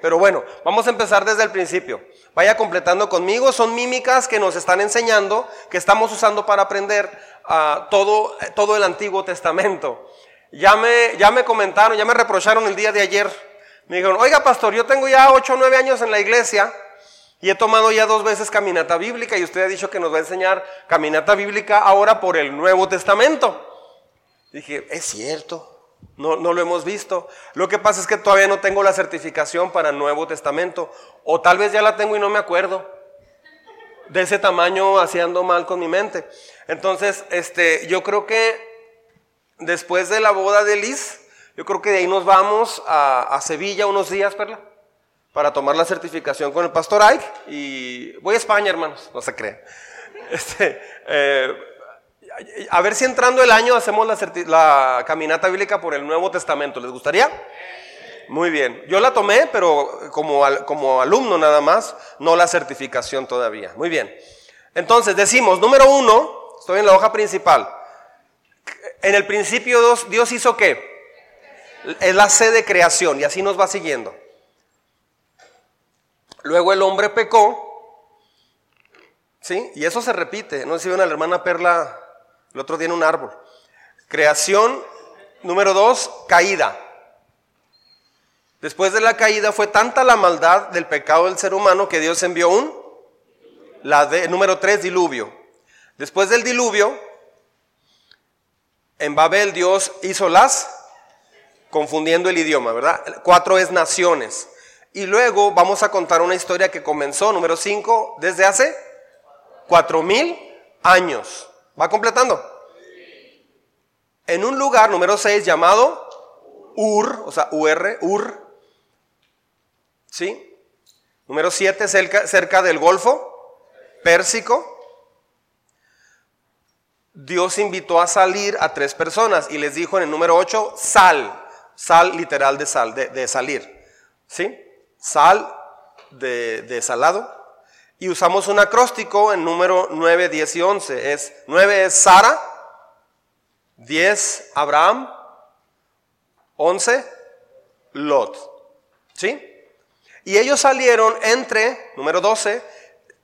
Pero bueno, vamos a empezar desde el principio. Vaya completando conmigo. Son mímicas que nos están enseñando, que estamos usando para aprender ah, todo, todo el Antiguo Testamento. Ya me, ya me comentaron, ya me reprocharon el día de ayer. Me dijeron, oiga pastor, yo tengo ya 8 o 9 años en la iglesia y he tomado ya dos veces caminata bíblica y usted ha dicho que nos va a enseñar caminata bíblica ahora por el Nuevo Testamento. Dije, es cierto, no, no lo hemos visto. Lo que pasa es que todavía no tengo la certificación para Nuevo Testamento. O tal vez ya la tengo y no me acuerdo. De ese tamaño haciendo mal con mi mente. Entonces, este, yo creo que después de la boda de Liz, yo creo que de ahí nos vamos a, Sevilla unos días, Perla, para tomar la certificación con el pastor Ike. Y voy a España, hermanos, no se creen. Este, eh, a ver si entrando el año hacemos la, caminata bíblica por el Nuevo Testamento. ¿Les gustaría? Muy bien. Yo la tomé, pero como, como alumno nada más, no la certificación todavía. Muy bien. Entonces, decimos, número uno, estoy en la hoja principal. En el principio Dios, Dios hizo qué? Es la sede de creación y así nos va siguiendo. Luego el hombre pecó. ¿Sí? Y eso se repite. No sé si ven a la hermana Perla el otro en un árbol. Creación, número dos, caída. Después de la caída fue tanta la maldad del pecado del ser humano que Dios envió un, la de, número tres, diluvio. Después del diluvio, en Babel Dios hizo las, confundiendo el idioma, ¿verdad? Cuatro es naciones. Y luego vamos a contar una historia que comenzó, número cinco, desde hace cuatro mil años. ¿Va completando? En un lugar, número 6, llamado Ur, o sea, UR, Ur. ¿Sí? Número 7, cerca, del Golfo Pérsico. Dios invitó a salir a tres personas y les dijo en el número 8, sal. Sal literal de sal, de, salir. ¿Sí? Sal de salado y usamos un acróstico en número 9, 10 y 11. Es, 9 es Sara, 10 Abraham, 11 Lot. ¿Sí? Y ellos salieron entre, número 12,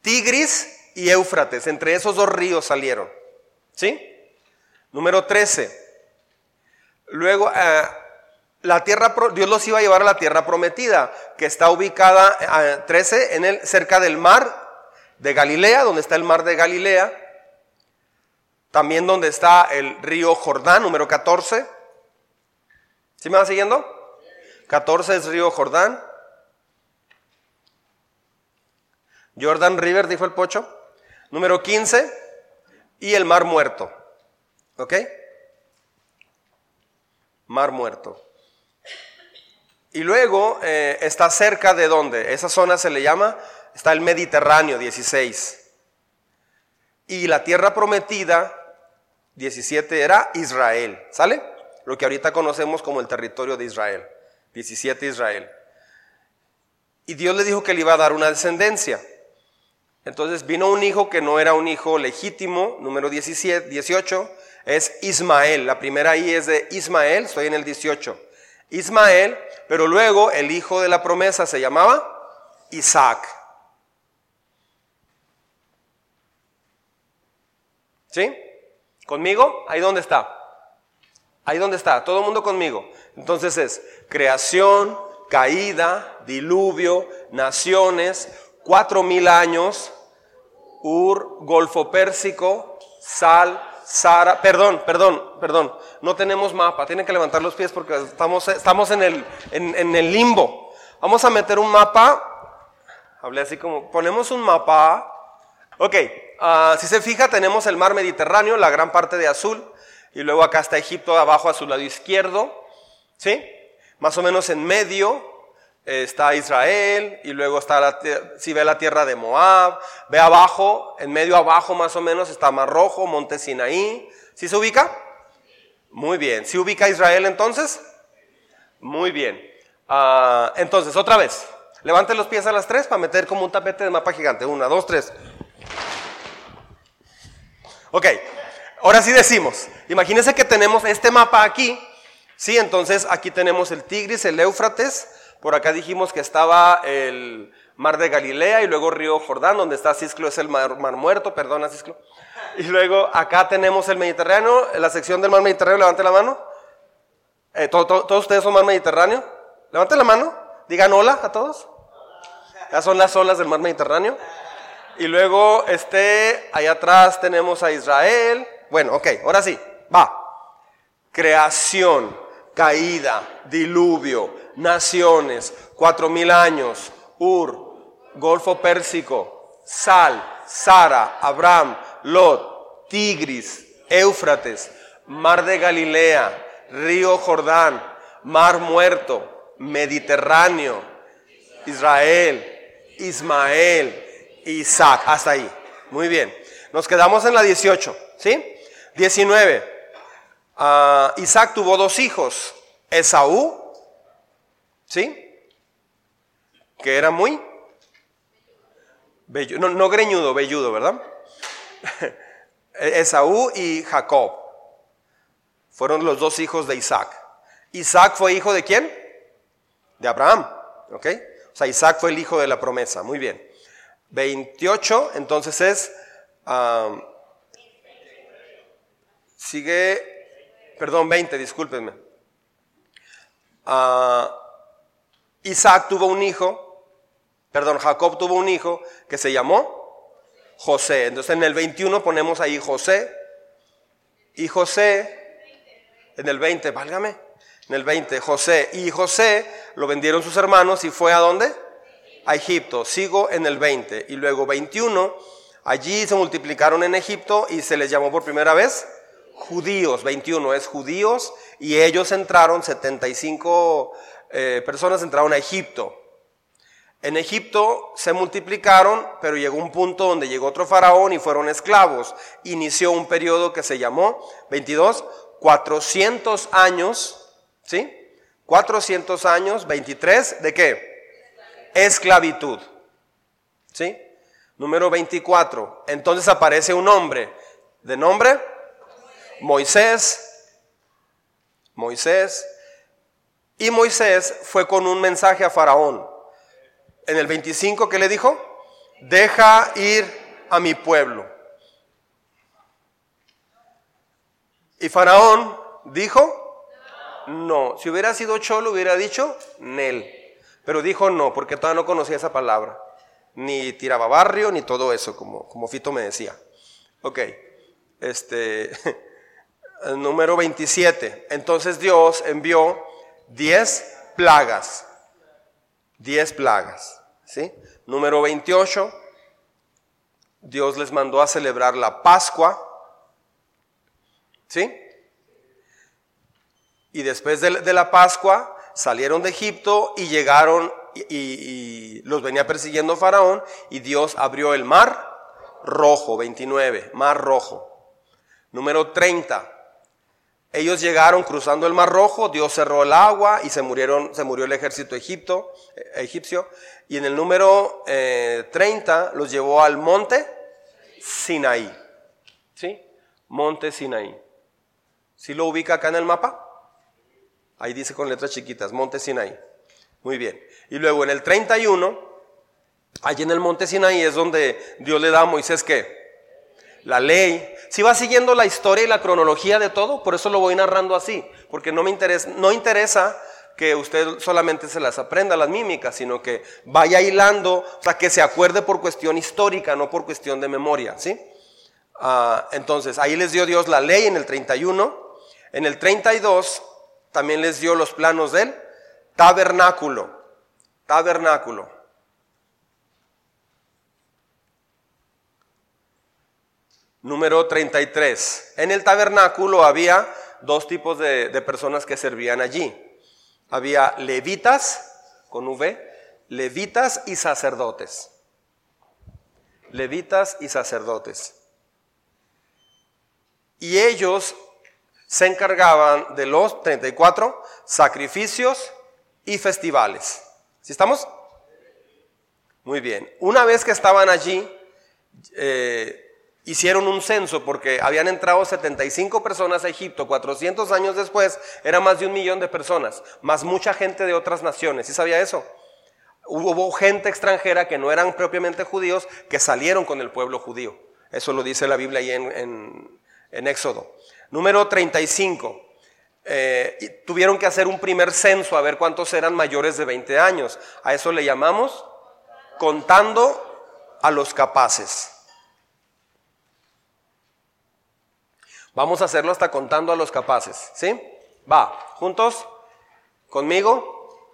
Tigris y Éufrates. Entre esos dos ríos salieron. ¿Sí? Número 13. Luego, eh, la tierra, Dios los iba a llevar a la tierra prometida, que está ubicada, 13, eh, en el, cerca del mar de Galilea, donde está el mar de Galilea, también donde está el río Jordán, número 14. ¿Sí me va siguiendo? 14 es río Jordán. Jordan River, dijo el pocho. Número 15 y el mar muerto. ¿Ok? Mar muerto. Y luego eh, está cerca de donde? Esa zona se le llama está el Mediterráneo, 16. Y la tierra prometida, 17, era Israel. ¿Sale? Lo que ahorita conocemos como el territorio de Israel. 17 Israel. Y Dios le dijo que le iba a dar una descendencia. Entonces vino un hijo que no era un hijo legítimo, número 17, 18, es Ismael. La primera I es de Ismael, estoy en el 18. Ismael, pero luego el hijo de la promesa se llamaba Isaac. ¿Sí? ¿Conmigo? Ahí dónde está. Ahí dónde está. Todo el mundo conmigo. Entonces es creación, caída, diluvio, naciones, cuatro mil años, Ur, Golfo Pérsico, Sal, Sara, perdón, perdón, perdón, no tenemos mapa, tienen que levantar los pies porque estamos, estamos en, el, en el limbo. Vamos a meter un mapa, hablé así como, ponemos un mapa, ok, Ah, si se fija, tenemos el mar Mediterráneo, la gran parte de azul, y luego acá está Egipto abajo a su lado izquierdo, ¿sí? Más o menos en medio eh, está Israel, y luego está, la, si ve la tierra de Moab, ve abajo, en medio abajo más o menos está Mar Rojo, Monte Sinaí, ¿sí se ubica? Muy bien, ¿sí ubica Israel entonces? Muy bien. Ah, entonces, otra vez, levante los pies a las tres para meter como un tapete de mapa gigante. Una, dos, tres. Ok, ahora sí decimos, imagínense que tenemos este mapa aquí, ¿sí? Entonces aquí tenemos el Tigris, el Éufrates, Por acá dijimos que estaba el mar de Galilea y luego río Jordán, donde está Cisclo es el mar, muerto, perdona Cisclo. Y luego acá tenemos el Mediterráneo, la sección del mar Mediterráneo, levante la mano. Eh, ¿Todos ustedes son mar Mediterráneo? Levanten la mano, digan hola a todos. Ya son las olas del mar Mediterráneo. Y luego, este, allá atrás tenemos a Israel. Bueno, ok, ahora sí, va. Creación, caída, diluvio, naciones, cuatro mil años, Ur, Golfo Pérsico, Sal, Sara, Abraham, Lot, Tigris, Éufrates, Mar de Galilea, Río Jordán, Mar Muerto, Mediterráneo, Israel, Ismael, Isaac. Hasta ahí. Muy bien. Nos quedamos en la 18. ¿Sí? 19. Ah, Isaac tuvo dos hijos. Esaú. ¿Sí? Que era muy... no, no greñudo, velludo, ¿verdad? Esaú y Jacob. Fueron los dos hijos de Isaac. Isaac fue hijo de quién? De Abraham. ¿Ok? O sea, Isaac fue el hijo de la promesa. Muy bien. 28, entonces es... sigue, perdón, 20, discúlpenme. Ah, Isaac tuvo un hijo, perdón, Jacob tuvo un hijo que se llamó José. Entonces en el 21 ponemos ahí José. Y José, en el 20, válgame, en el 20, José. Y José lo vendieron sus hermanos y fue a dónde? A Egipto. Sigo en el 20. Y luego 21, allí se multiplicaron en Egipto y se les llamó por primera vez judíos. 21 es judíos y ellos entraron, 75 eh, personas entraron a Egipto. En Egipto se multiplicaron, pero llegó un punto donde llegó otro faraón y fueron esclavos. Inició un periodo que se llamó, 22, 400 años ¿Sí? 400 años, 23, ¿de qué? Esclavitud. ¿Sí? Número 24. Entonces aparece un hombre. ¿De nombre? Moisés. Moisés. Y Moisés fue con un mensaje a Faraón. En el 25, ¿qué le dijo? Deja ir a mi pueblo. Y Faraón dijo, no. Si hubiera sido cholo, hubiera dicho Nel. Pero dijo no, porque todavía no conocía esa palabra. Ni tiraba barrio, ni todo eso, como, como Fito me decía. Ok. Este. número 27. Entonces Dios envió 10 plagas. 10 plagas. ¿Sí? Número 28. Dios les mandó a celebrar la Pascua. ¿Sí? Y después de, la Pascua salieron de Egipto y llegaron y, los venía persiguiendo Faraón y Dios abrió el mar rojo, 29, mar rojo. Número 30. Ellos llegaron cruzando el mar rojo, Dios cerró el agua y se murieron, se murió el ejército eh, egipcio. Y en el número 30 los llevó al monte Sinaí. ¿Sí? Monte Sinaí. ¿Sí lo ubica acá en el mapa? Ahí dice con letras chiquitas, Monte Sinaí. Muy bien. Y luego en el 31, allí en el Monte Sinaí es donde Dios le da a Moisés que la ley. Si va siguiendo la historia y la cronología de todo, por eso lo voy narrando así, porque no me interesa, no interesa que usted solamente se las aprenda las mímicas, sino que vaya hilando, o sea, que se acuerde por cuestión histórica, no por cuestión de memoria, ¿sí? Ah, entonces, ahí les dio Dios la ley en el 31, en el 32 también les dio los planos del tabernáculo. Tabernáculo. Número 33. En el tabernáculo había dos tipos de, personas que servían allí. Había levitas, con V, levitas y sacerdotes. Levitas y sacerdotes. Y ellos se encargaban de los 34 sacrificios y festivales. ¿Sí estamos? Muy bien. Una vez que estaban allí, eh, hicieron un censo porque habían entrado 75 personas a Egipto, 400 años después era más de un millón de personas, más mucha gente de otras naciones. ¿Sí sabía eso? Hubo gente extranjera que no eran propiamente judíos que salieron con el pueblo judío. Eso lo dice la Biblia ahí en, Éxodo. Número 35. Eh, tuvieron que hacer un primer censo a ver cuántos eran mayores de 20 años. A eso le llamamos contando a los capaces. Vamos a hacerlo hasta contando a los capaces, ¿sí? Va, juntos, conmigo.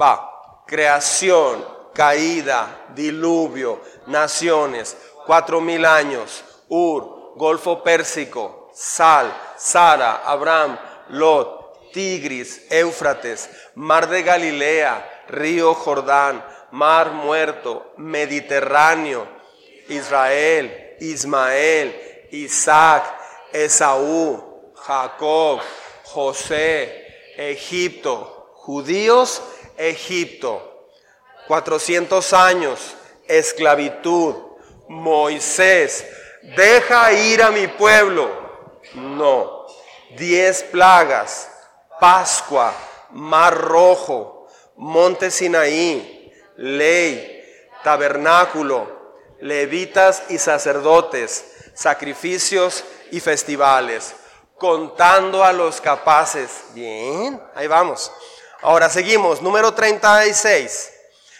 Va, creación, caída, diluvio, naciones, cuatro mil años, Ur, Golfo Pérsico, Sal, Sara, Abraham, Lot, Tigris, Éufrates, Mar de Galilea, Río Jordán, Mar Muerto, Mediterráneo, Israel, Ismael, Isaac, Esaú, Jacob, José, Egipto, judíos, Egipto. 400 años, esclavitud, Moisés, deja ir a mi pueblo. No, diez plagas, Pascua, Mar Rojo, Monte Sinaí, ley, tabernáculo, levitas y sacerdotes, sacrificios y festivales, contando a los capaces. Bien, ahí vamos. Ahora seguimos, número 36.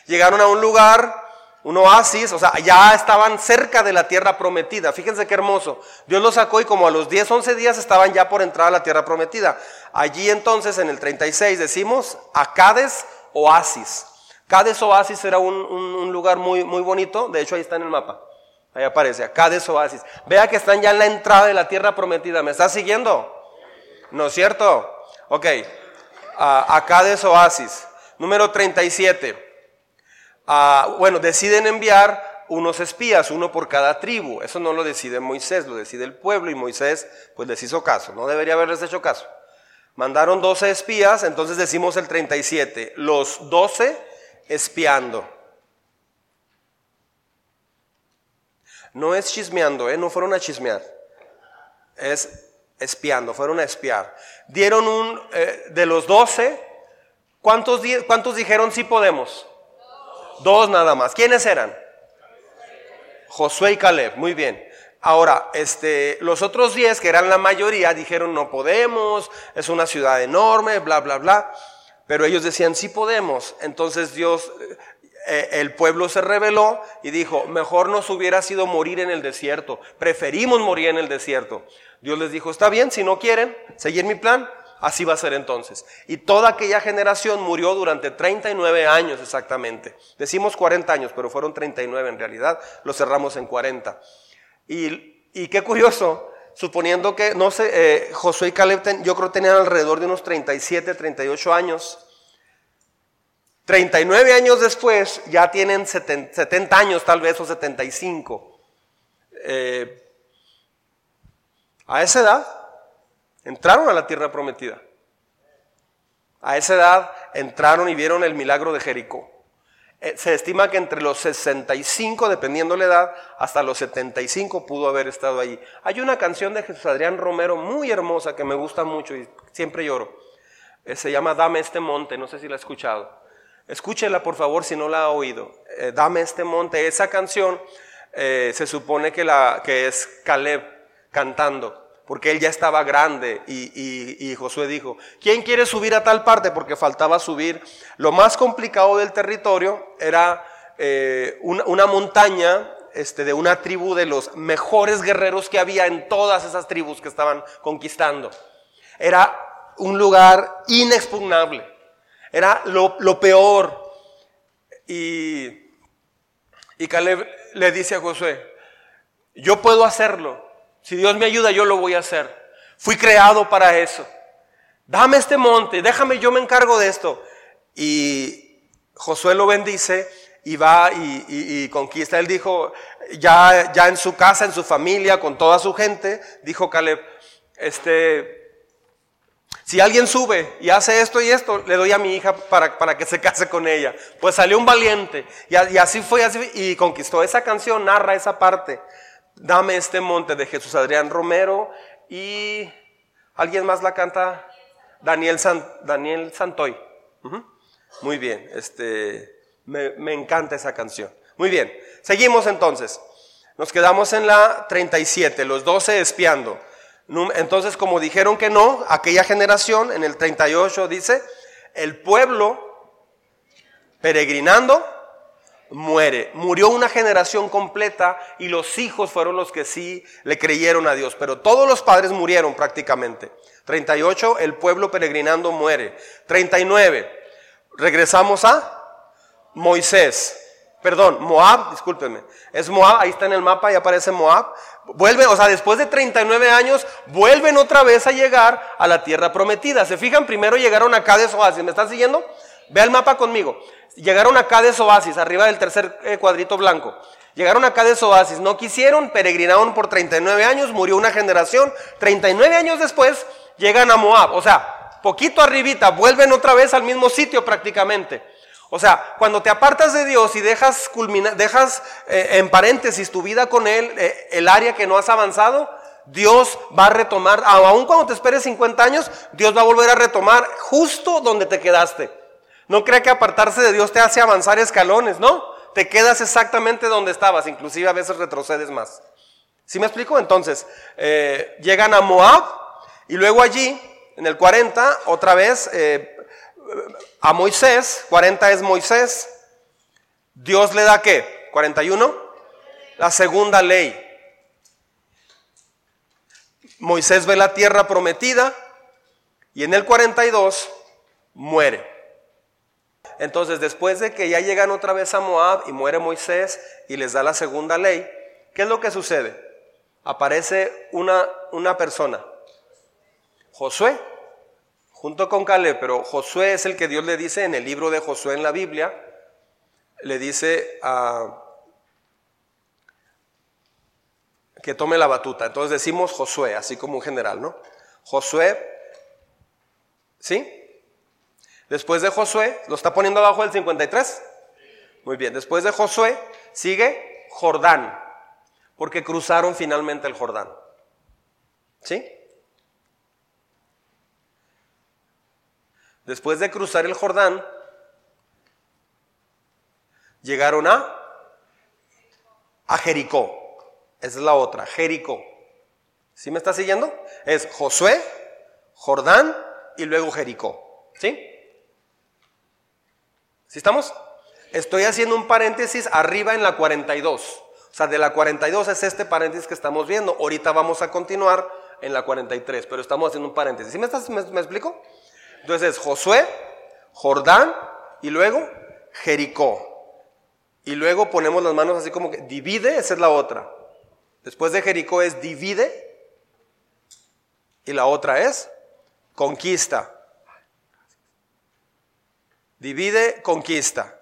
Llegaron a un lugar, un oasis, o sea, ya estaban cerca de la tierra prometida. Fíjense qué hermoso. Dios los sacó y como a los 10, 11 días estaban ya por entrar a la tierra prometida. Allí entonces en el 36 decimos Acades oasis. Cades Oasis era un, lugar muy, muy bonito, de hecho ahí está en el mapa, ahí aparece, Cades Oasis. Vea que están ya en la entrada de la tierra prometida, ¿me está siguiendo? ¿No es cierto? Ok, a Cades Oasis, número 37. Bueno, deciden enviar unos espías, uno por cada tribu. Eso no lo decide Moisés, lo decide el pueblo y Moisés pues les hizo caso, no debería haberles hecho caso. Mandaron 12 espías, entonces decimos el 37. Los 12 espiando. No es chismeando, ¿eh? no fueron a chismear. Es espiando, fueron a espiar. Dieron un, eh, de los doce, ¿cuántos, ¿cuántos dijeron sí podemos? Dos nada más. ¿Quiénes eran? Josué y Caleb, muy bien. Ahora, este, los otros diez, que eran la mayoría, dijeron no podemos, es una ciudad enorme, bla, bla, bla. Pero ellos decían, sí podemos. Entonces Dios, eh, el pueblo se rebeló y dijo, mejor nos hubiera sido morir en el desierto. Preferimos morir en el desierto. Dios les dijo, está bien, si no quieren seguir mi plan, así va a ser entonces. Y toda aquella generación murió durante 39 años exactamente. Decimos 40 años, pero fueron 39 en realidad. Lo cerramos en 40. Y, y qué curioso, suponiendo que, no sé, eh, Josué y Caleb, yo creo tenían alrededor de unos 37, 38 años. 39 años después ya tienen 70, años tal vez o 75. Eh, a esa edad entraron a la tierra prometida. A esa edad entraron y vieron el milagro de Jericó. Eh, se estima que entre los 65, dependiendo la edad, hasta los 75 pudo haber estado allí. Hay una canción de Jesús Adrián Romero muy hermosa que me gusta mucho y siempre lloro. Eh, se llama Dame este monte, no sé si la ha escuchado. Escúchela por favor si no la ha oído. Eh, Dame este monte, esa canción se supone que, es Caleb cantando porque él ya estaba grande y, Josué dijo, ¿quién quiere subir a tal parte? Porque faltaba subir. Lo más complicado del territorio era eh, una, montaña este, de una tribu de los mejores guerreros que había en todas esas tribus que estaban conquistando. Era un lugar inexpugnable. Era lo, lo peor. Y, y Caleb le dice a Josué, yo puedo hacerlo, si Dios me ayuda, yo lo voy a hacer. Fui creado para eso. Dame este monte, déjame, yo me encargo de esto. Y Josué lo bendice y va y, conquista. Él dijo, ya, ya en su casa, en su familia, con toda su gente, dijo Caleb, este, Si alguien sube y hace esto y esto, le doy a mi hija para, para que se case con ella. Pues salió un valiente. Y, así fue, así y conquistó. Esa canción narra esa parte. Dame este monte de Jesús Adrián Romero y alguien más la canta. Daniel, San, Daniel Santoy. Muy bien, este, me, me encanta esa canción. Muy bien, seguimos entonces. Nos quedamos en la 37, los 12 espiando. Entonces, como dijeron que no, aquella generación, en el 38 dice, el pueblo peregrinando muere. Murió una generación completa y los hijos fueron los que sí le creyeron a Dios, pero todos los padres murieron prácticamente. 38, el pueblo peregrinando muere. 39, regresamos a Moisés. Perdón, Moab, discúlpenme. Es Moab, ahí está en el mapa y aparece Moab. Vuelven, o sea, después de 39 años, vuelven otra vez a llegar a la tierra prometida. ¿Se fijan? Primero llegaron a Cades Oasis. ¿Me están siguiendo? Ve el mapa conmigo. Llegaron a Cades Oasis, arriba del tercer eh, cuadrito blanco. Llegaron a Cades Oasis, no quisieron, peregrinaron por 39 años, murió una generación. 39 años después llegan a Moab. O sea, poquito arribita, vuelven otra vez al mismo sitio prácticamente. O sea, cuando te apartas de Dios y dejas, dejas eh, en paréntesis tu vida con Él, eh, el área que no has avanzado, Dios va a retomar, aun cuando te esperes 50 años, Dios va a volver a retomar justo donde te quedaste. No crea que apartarse de Dios te hace avanzar escalones, ¿no? Te quedas exactamente donde estabas, inclusive a veces retrocedes más. ¿Sí me explico? Entonces, eh, llegan a Moab y luego allí, en el 40, otra vez, a Moisés, 40 es Moisés, Dios le da qué? 41, la segunda ley. Moisés ve la tierra prometida y en el 42 muere. Entonces, después de que ya llegan otra vez a Moab y muere Moisés y les da la segunda ley, ¿qué es lo que sucede? Aparece una, una persona, Josué, junto con Caleb, pero Josué es el que Dios le dice en el libro de Josué en la Biblia, le dice que tome la batuta. Entonces decimos Josué, así como un general, ¿no? Josué, ¿sí? Después de Josué, ¿lo está poniendo abajo del 53? Muy bien, después de Josué sigue Jordán, porque cruzaron finalmente el Jordán. ¿Sí? Después de cruzar el Jordán, llegaron a, a Jericó. Esa es la otra, Jericó. ¿Sí me está siguiendo? Es Josué, Jordán y luego Jericó. ¿Sí? ¿Sí estamos? Estoy haciendo un paréntesis arriba en la 42. O sea, de la 42 es este paréntesis que estamos viendo. Ahorita vamos a continuar en la 43, pero estamos haciendo un paréntesis. ¿Sí me, estás, me explico? Entonces Josué, Jordán y luego Jericó. Y luego ponemos las manos así como que divide, esa es la otra. Después de Jericó es divide y la otra es conquista. Divide, conquista.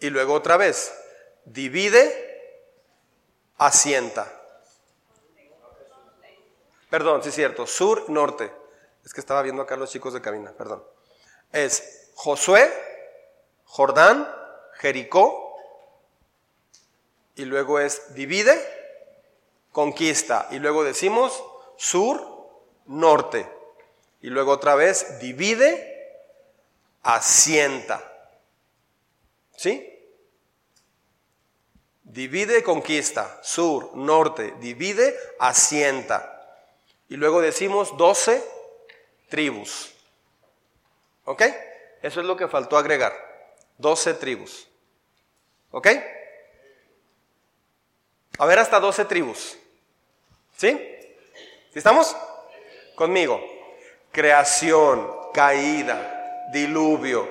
Y luego otra vez, divide, asienta. Perdón, sí es cierto. Sur, norte. Es que estaba viendo acá los chicos de cabina, perdón. Es Josué, Jordán, Jericó, y luego es divide, conquista, y luego decimos sur, norte, y luego otra vez divide, asienta. ¿Sí? Divide, conquista, sur, norte, divide, asienta. Y luego decimos 12 tribus. ¿Ok? Eso es lo que faltó agregar. 12 tribus. ¿Ok? A ver hasta 12 tribus. ¿Sí? ¿Sí estamos? Conmigo. Creación, caída, diluvio,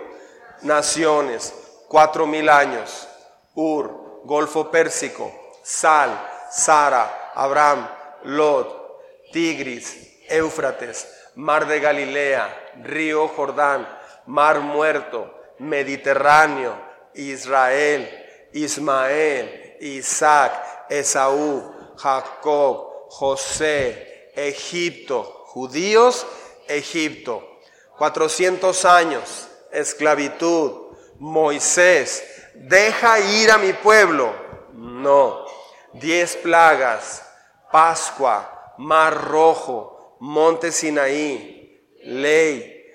naciones, cuatro mil años, Ur, Golfo Pérsico, Sal, Sara, Abraham, Lot, Tigris, Éufrates, Mar de Galilea, Río Jordán, Mar Muerto, Mediterráneo, Israel, Ismael, Isaac, Esaú, Jacob, José, Egipto. Judíos, Egipto. 400 años, esclavitud. Moisés, deja ir a mi pueblo. No. Diez plagas, Pascua, Mar Rojo, Monte Sinaí, ley,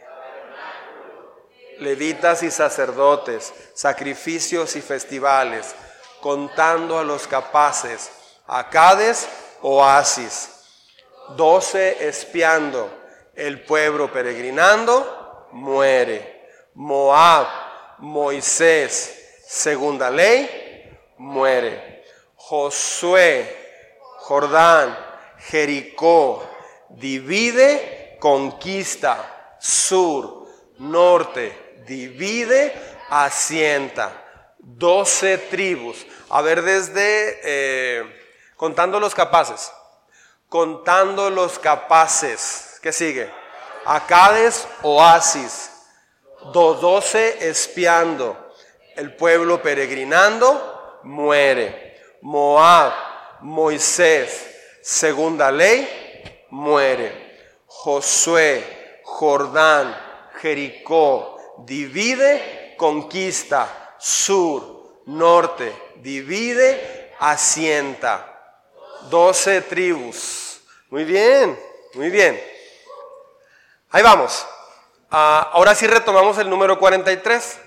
levitas y sacerdotes, sacrificios y festivales, contando a los capaces, Acades, oasis, doce espiando, el pueblo peregrinando, muere. Moab, Moisés, segunda ley, muere. Josué, Jordán, Jericó, divide, conquista, sur, norte, divide, asienta. Doce tribus. A ver, desde eh, contando los capaces. Contando los capaces. ¿Qué sigue? Acades, oasis. Doce espiando. El pueblo peregrinando muere. Moab, Moisés, segunda ley, muere. Josué, Jordán, Jericó, divide, conquista, sur, norte, divide, asienta. Doce tribus. Muy bien, muy bien. Ahí vamos. Ah, ahora sí retomamos el número 43.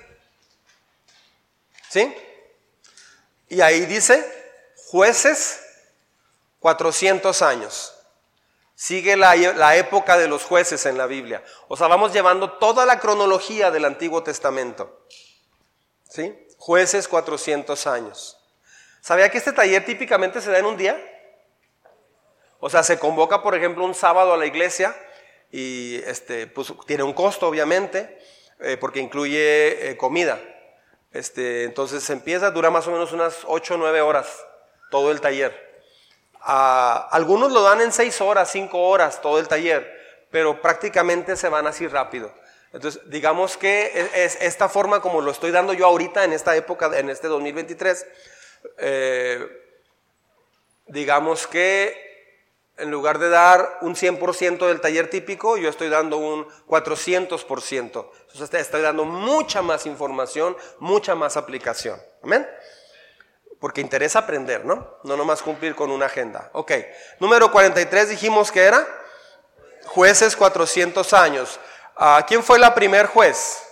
¿Sí? Y ahí dice, jueces, 400 años. Sigue la, la, época de los jueces en la Biblia. O sea, vamos llevando toda la cronología del Antiguo Testamento. ¿Sí? Jueces, 400 años. ¿Sabía que este taller típicamente se da en un día? O sea, se convoca, por ejemplo, un sábado a la iglesia y este, pues, tiene un costo, obviamente, eh, porque incluye eh, comida. Este, entonces empieza, dura más o menos unas 8 o 9 horas todo el taller. Algunos lo dan en 6 horas, 5 horas todo el taller, pero prácticamente se van así rápido. Entonces, digamos que es, esta forma como lo estoy dando yo ahorita en esta época, en este 2023, eh, digamos que en lugar de dar un 100% del taller típico, yo estoy dando un 400%. Entonces estoy dando mucha más información, mucha más aplicación. ¿Amén? Porque interesa aprender, ¿no? No nomás cumplir con una agenda. Ok. Número 43 dijimos que era jueces 400 años. Ah, ¿Quién fue la primer juez?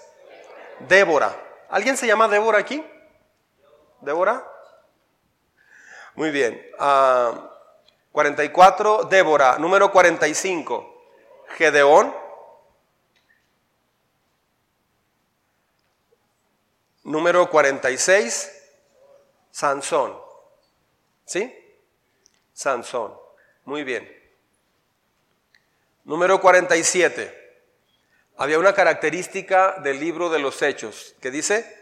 Débora. ¿Alguien se llama Débora aquí? ¿Débora? Muy bien. Uh, 44, Débora. Número 45, Gedeón. Número 46, Sansón. ¿Sí? Sansón. Muy bien. Número 47. Había una característica del libro de los hechos que dice,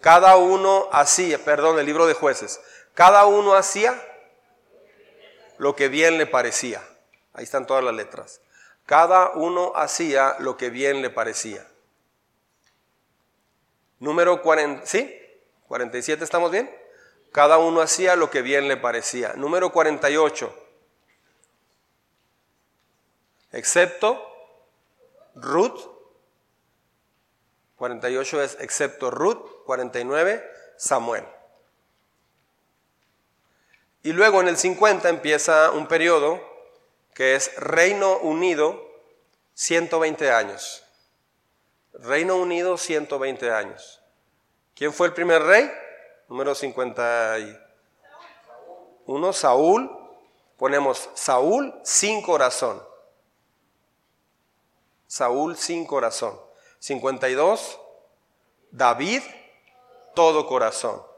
cada uno hacía, perdón, el libro de jueces, cada uno hacía lo que bien le parecía. Ahí están todas las letras. Cada uno hacía lo que bien le parecía. Número 40, ¿sí? 47, ¿estamos bien? Cada uno hacía lo que bien le parecía. Número 48. Excepto Ruth. 48 es excepto Ruth. 49, Samuel. Y luego en el 50 empieza un periodo que es Reino Unido 120 años. Reino Unido 120 años. ¿Quién fue el primer rey? Número 51. Saúl. Ponemos Saúl sin corazón. Saúl sin corazón. 52. David todo corazón.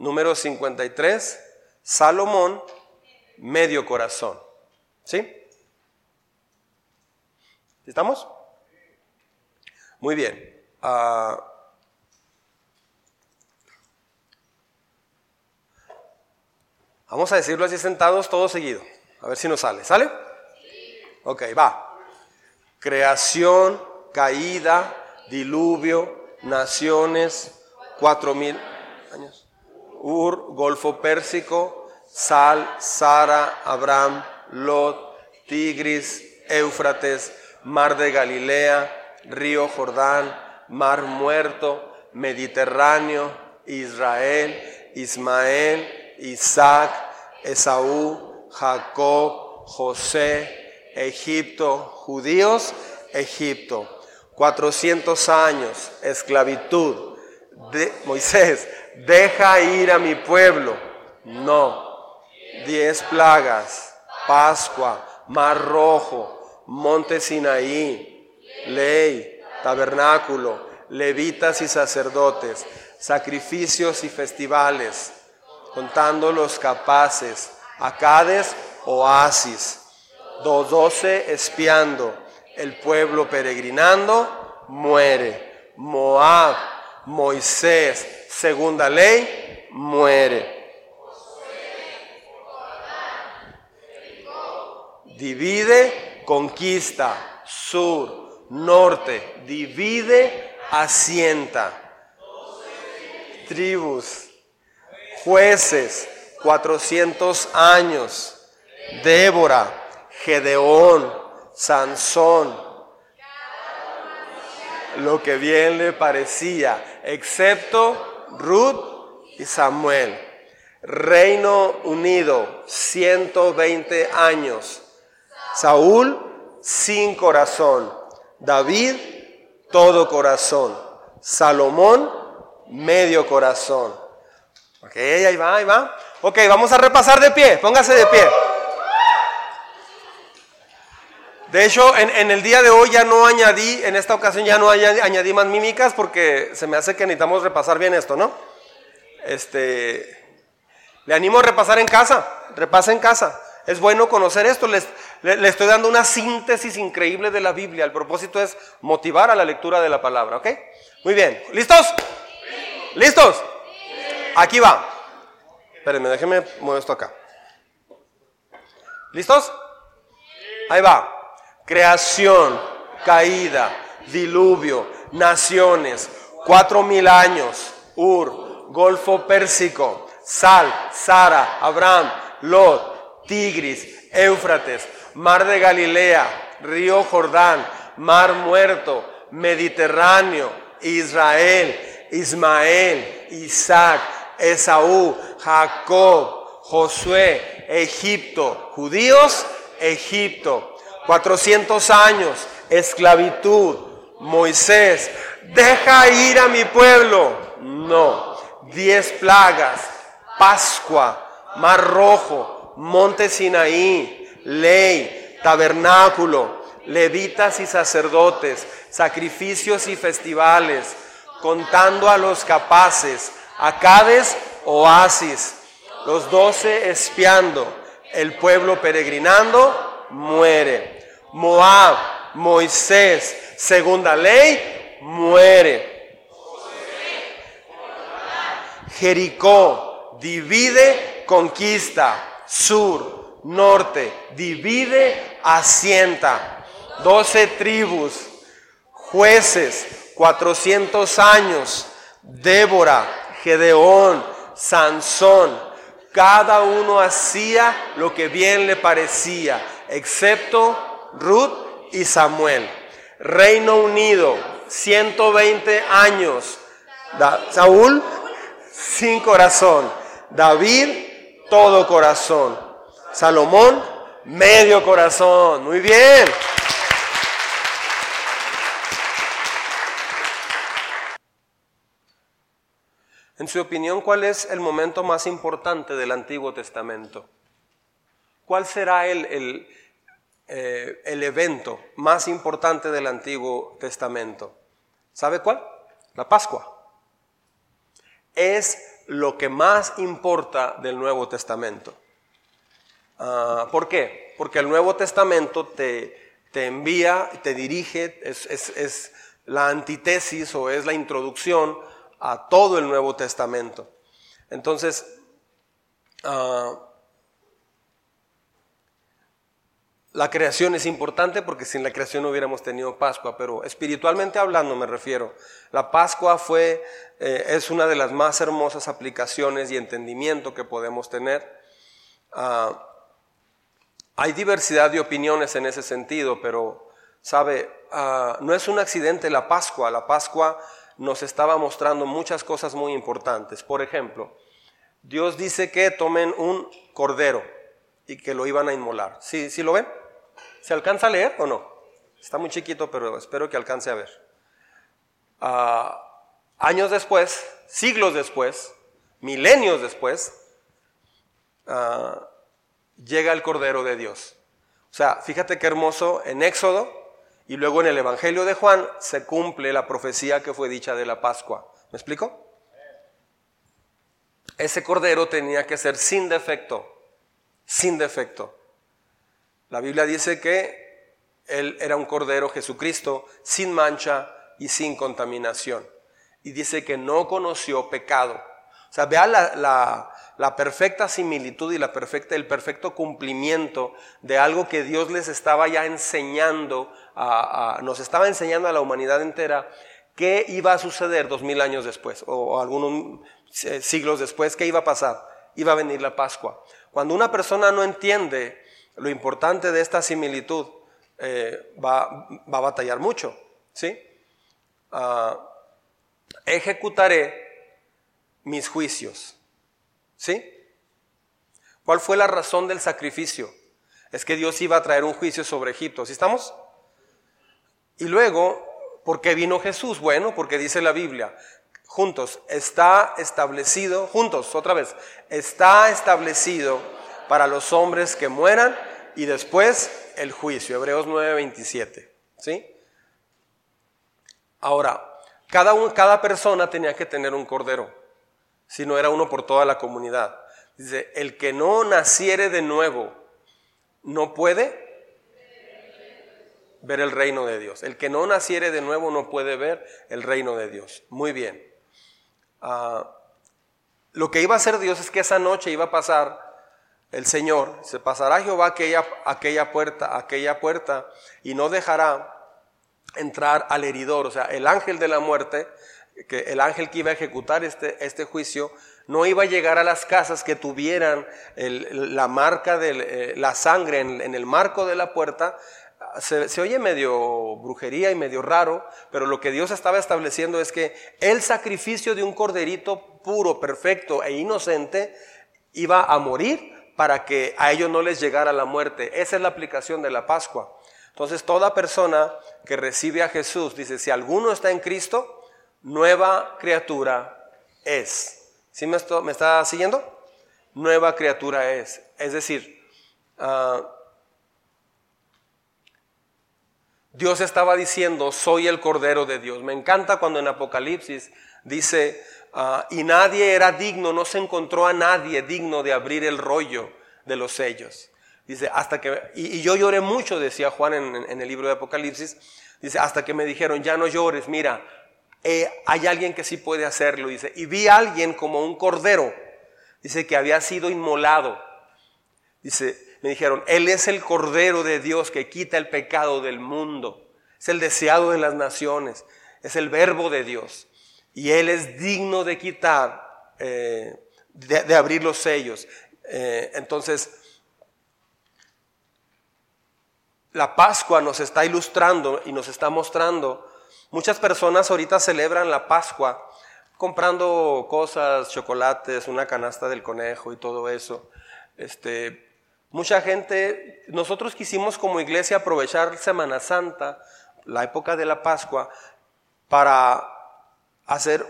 Número 53, Salomón, medio corazón. ¿Sí? ¿Estamos? Muy bien. Ah, vamos a decirlo así sentados, todo seguido. A ver si nos sale. ¿Sale? Ok, va. Creación, caída, diluvio, naciones, cuatro mil años. Ur, Golfo Pérsico, Sal, Sara, Abraham, Lot, Tigris, Éufrates, Mar de Galilea, Río Jordán, Mar Muerto, Mediterráneo, Israel, Ismael, Isaac, Esaú, Jacob, José, Egipto, judíos, Egipto. 400 años, esclavitud. Moisés, deja ir a mi pueblo. No. Diez plagas, Pascua, Mar Rojo, Monte Sinaí, ley, tabernáculo, levitas y sacerdotes, sacrificios y festivales, contando los capaces, acades, oasis, doce espiando, el pueblo peregrinando, muere. Moab, Moisés, segunda ley, muere. Divide, conquista, sur, norte, divide, asienta. Tribus, jueces, 400 años. Débora, Gedeón, Sansón, lo que bien le parecía, excepto Ruth y Samuel. Reino unido, 120 años. Saúl, sin corazón. David, todo corazón. Salomón, medio corazón. Ok, ahí va, ahí va. Ok, vamos a repasar de pie. Póngase de pie. De hecho, en, el día de hoy ya no añadí, en esta ocasión ya no añadí más mímicas porque se me hace que necesitamos repasar bien esto, ¿no? Este, le animo a repasar en casa, repasa en casa. Es bueno conocer esto, les, le, estoy dando una síntesis increíble de la Biblia. El propósito es motivar a la lectura de la palabra, ¿ok? Muy bien, ¿listos? ¿Listos? Aquí va. Espérenme, déjenme mover esto acá. ¿Listos? Ahí va creación, caída, diluvio, naciones, cuatro mil años, Ur, Golfo Pérsico, Sal, Sara, Abraham, Lot, Tigris, Éufrates, Mar de Galilea, Río Jordán, Mar Muerto, Mediterráneo, Israel, Ismael, Isaac, Esaú, Jacob, Josué, Egipto, judíos, Egipto, 400 años, esclavitud, Moisés, deja ir a mi pueblo. No, diez plagas, Pascua, Mar Rojo, Monte Sinaí, ley, tabernáculo, levitas y sacerdotes, sacrificios y festivales, contando a los capaces, acades, oasis, los doce espiando, el pueblo peregrinando, muere. Moab, Moisés, segunda ley, muere. Jericó, divide, conquista. Sur, norte, divide, asienta. Doce tribus, jueces, cuatrocientos años. Débora, Gedeón, Sansón. Cada uno hacía lo que bien le parecía, excepto Ruth y Samuel. Reino Unido, 120 años. Saúl, sin corazón. David, todo corazón. Salomón, medio corazón. Muy bien. En su opinión, ¿cuál es el momento más importante del Antiguo Testamento? ¿Cuál será el, el, eh, el evento más importante del Antiguo Testamento. ¿Sabe cuál? La Pascua. Es lo que más importa del Nuevo Testamento. Ah, ¿Por qué? Porque el Nuevo Testamento te, te envía, te dirige, es, la antítesis o es la introducción a todo el Nuevo Testamento. Entonces, uh, La creación es importante porque sin la creación no hubiéramos tenido Pascua, pero espiritualmente hablando me refiero. La Pascua fue, eh, es una de las más hermosas aplicaciones y entendimiento que podemos tener. Ah, hay diversidad de opiniones en ese sentido, pero, sabe, ah, no es un accidente la Pascua. La Pascua nos estaba mostrando muchas cosas muy importantes. Por ejemplo, Dios dice que tomen un cordero y que lo iban a inmolar. ¿Sí, sí lo ven? ¿Se alcanza a leer o no? Está muy chiquito, pero espero que alcance a ver. Ah, años después, siglos después, milenios después, ah, llega el Cordero de Dios. O sea, fíjate qué hermoso en Éxodo y luego en el Evangelio de Juan se cumple la profecía que fue dicha de la Pascua. ¿Me explico? Ese Cordero tenía que ser sin defecto, sin defecto. La Biblia dice que Él era un Cordero Jesucristo sin mancha y sin contaminación. Y dice que no conoció pecado. O sea, vea la, la perfecta similitud y la perfecta, el perfecto cumplimiento de algo que Dios les estaba ya enseñando, nos estaba enseñando a la humanidad entera qué iba a suceder dos mil años después o, algunos eh, siglos después, qué iba a pasar. Iba a venir la Pascua. Cuando una persona no entiende lo importante de esta similitud, eh, va, va, a batallar mucho. ¿sí? Ah, ejecutaré mis juicios. ¿Sí? ¿Cuál fue la razón del sacrificio? Es que Dios iba a traer un juicio sobre Egipto. ¿Sí estamos? Y luego, ¿por qué vino Jesús? Bueno, porque dice la Biblia, juntos, está establecido, juntos, otra vez, está establecido para los hombres que mueran y después el juicio. Hebreos 9:27. ¿Sí? Ahora, cada, cada persona tenía que tener un cordero sino era uno por toda la comunidad. Dice, el que no naciere de nuevo no puede ver el reino de Dios. El que no naciere de nuevo no puede ver el reino de Dios. Muy bien. Ah, lo que iba a hacer Dios es que esa noche iba a pasar el Señor, se pasará Jehová aquella, aquella puerta, aquella puerta, y no dejará entrar al heridor, o sea, el ángel de la muerte que el ángel que iba a ejecutar este, este juicio no iba a llegar a las casas que tuvieran la marca de eh, la sangre en, el marco de la puerta. Se, se, oye medio brujería y medio raro, pero lo que Dios estaba estableciendo es que el sacrificio de un corderito puro, perfecto e inocente iba a morir para que a ellos no les llegara la muerte. Esa es la aplicación de la Pascua. Entonces toda persona que recibe a Jesús dice, si alguno está en Cristo, nueva criatura es. ¿Sí me, está siguiendo? Nueva criatura es. Es decir, ah, Dios estaba diciendo, soy el Cordero de Dios. Me encanta cuando en Apocalipsis dice, ah, y nadie era digno, no se encontró a nadie digno de abrir el rollo de los sellos. Dice, hasta que, y, yo lloré mucho, decía Juan en, el libro de Apocalipsis, dice, hasta que me dijeron, ya no llores, mira, eh, hay alguien que sí puede hacerlo, dice. Y vi a alguien como un cordero, dice que había sido inmolado. Dice, me dijeron, Él es el cordero de Dios que quita el pecado del mundo. Es el deseado de las naciones. Es el verbo de Dios. Y Él es digno de quitar, eh, de, abrir los sellos. Eh, entonces, la Pascua nos está ilustrando y nos está mostrando Muchas personas ahorita celebran la Pascua comprando cosas, chocolates, una canasta del conejo y todo eso. Este, mucha gente, nosotros quisimos como iglesia aprovechar Semana Santa, la época de la Pascua, para hacer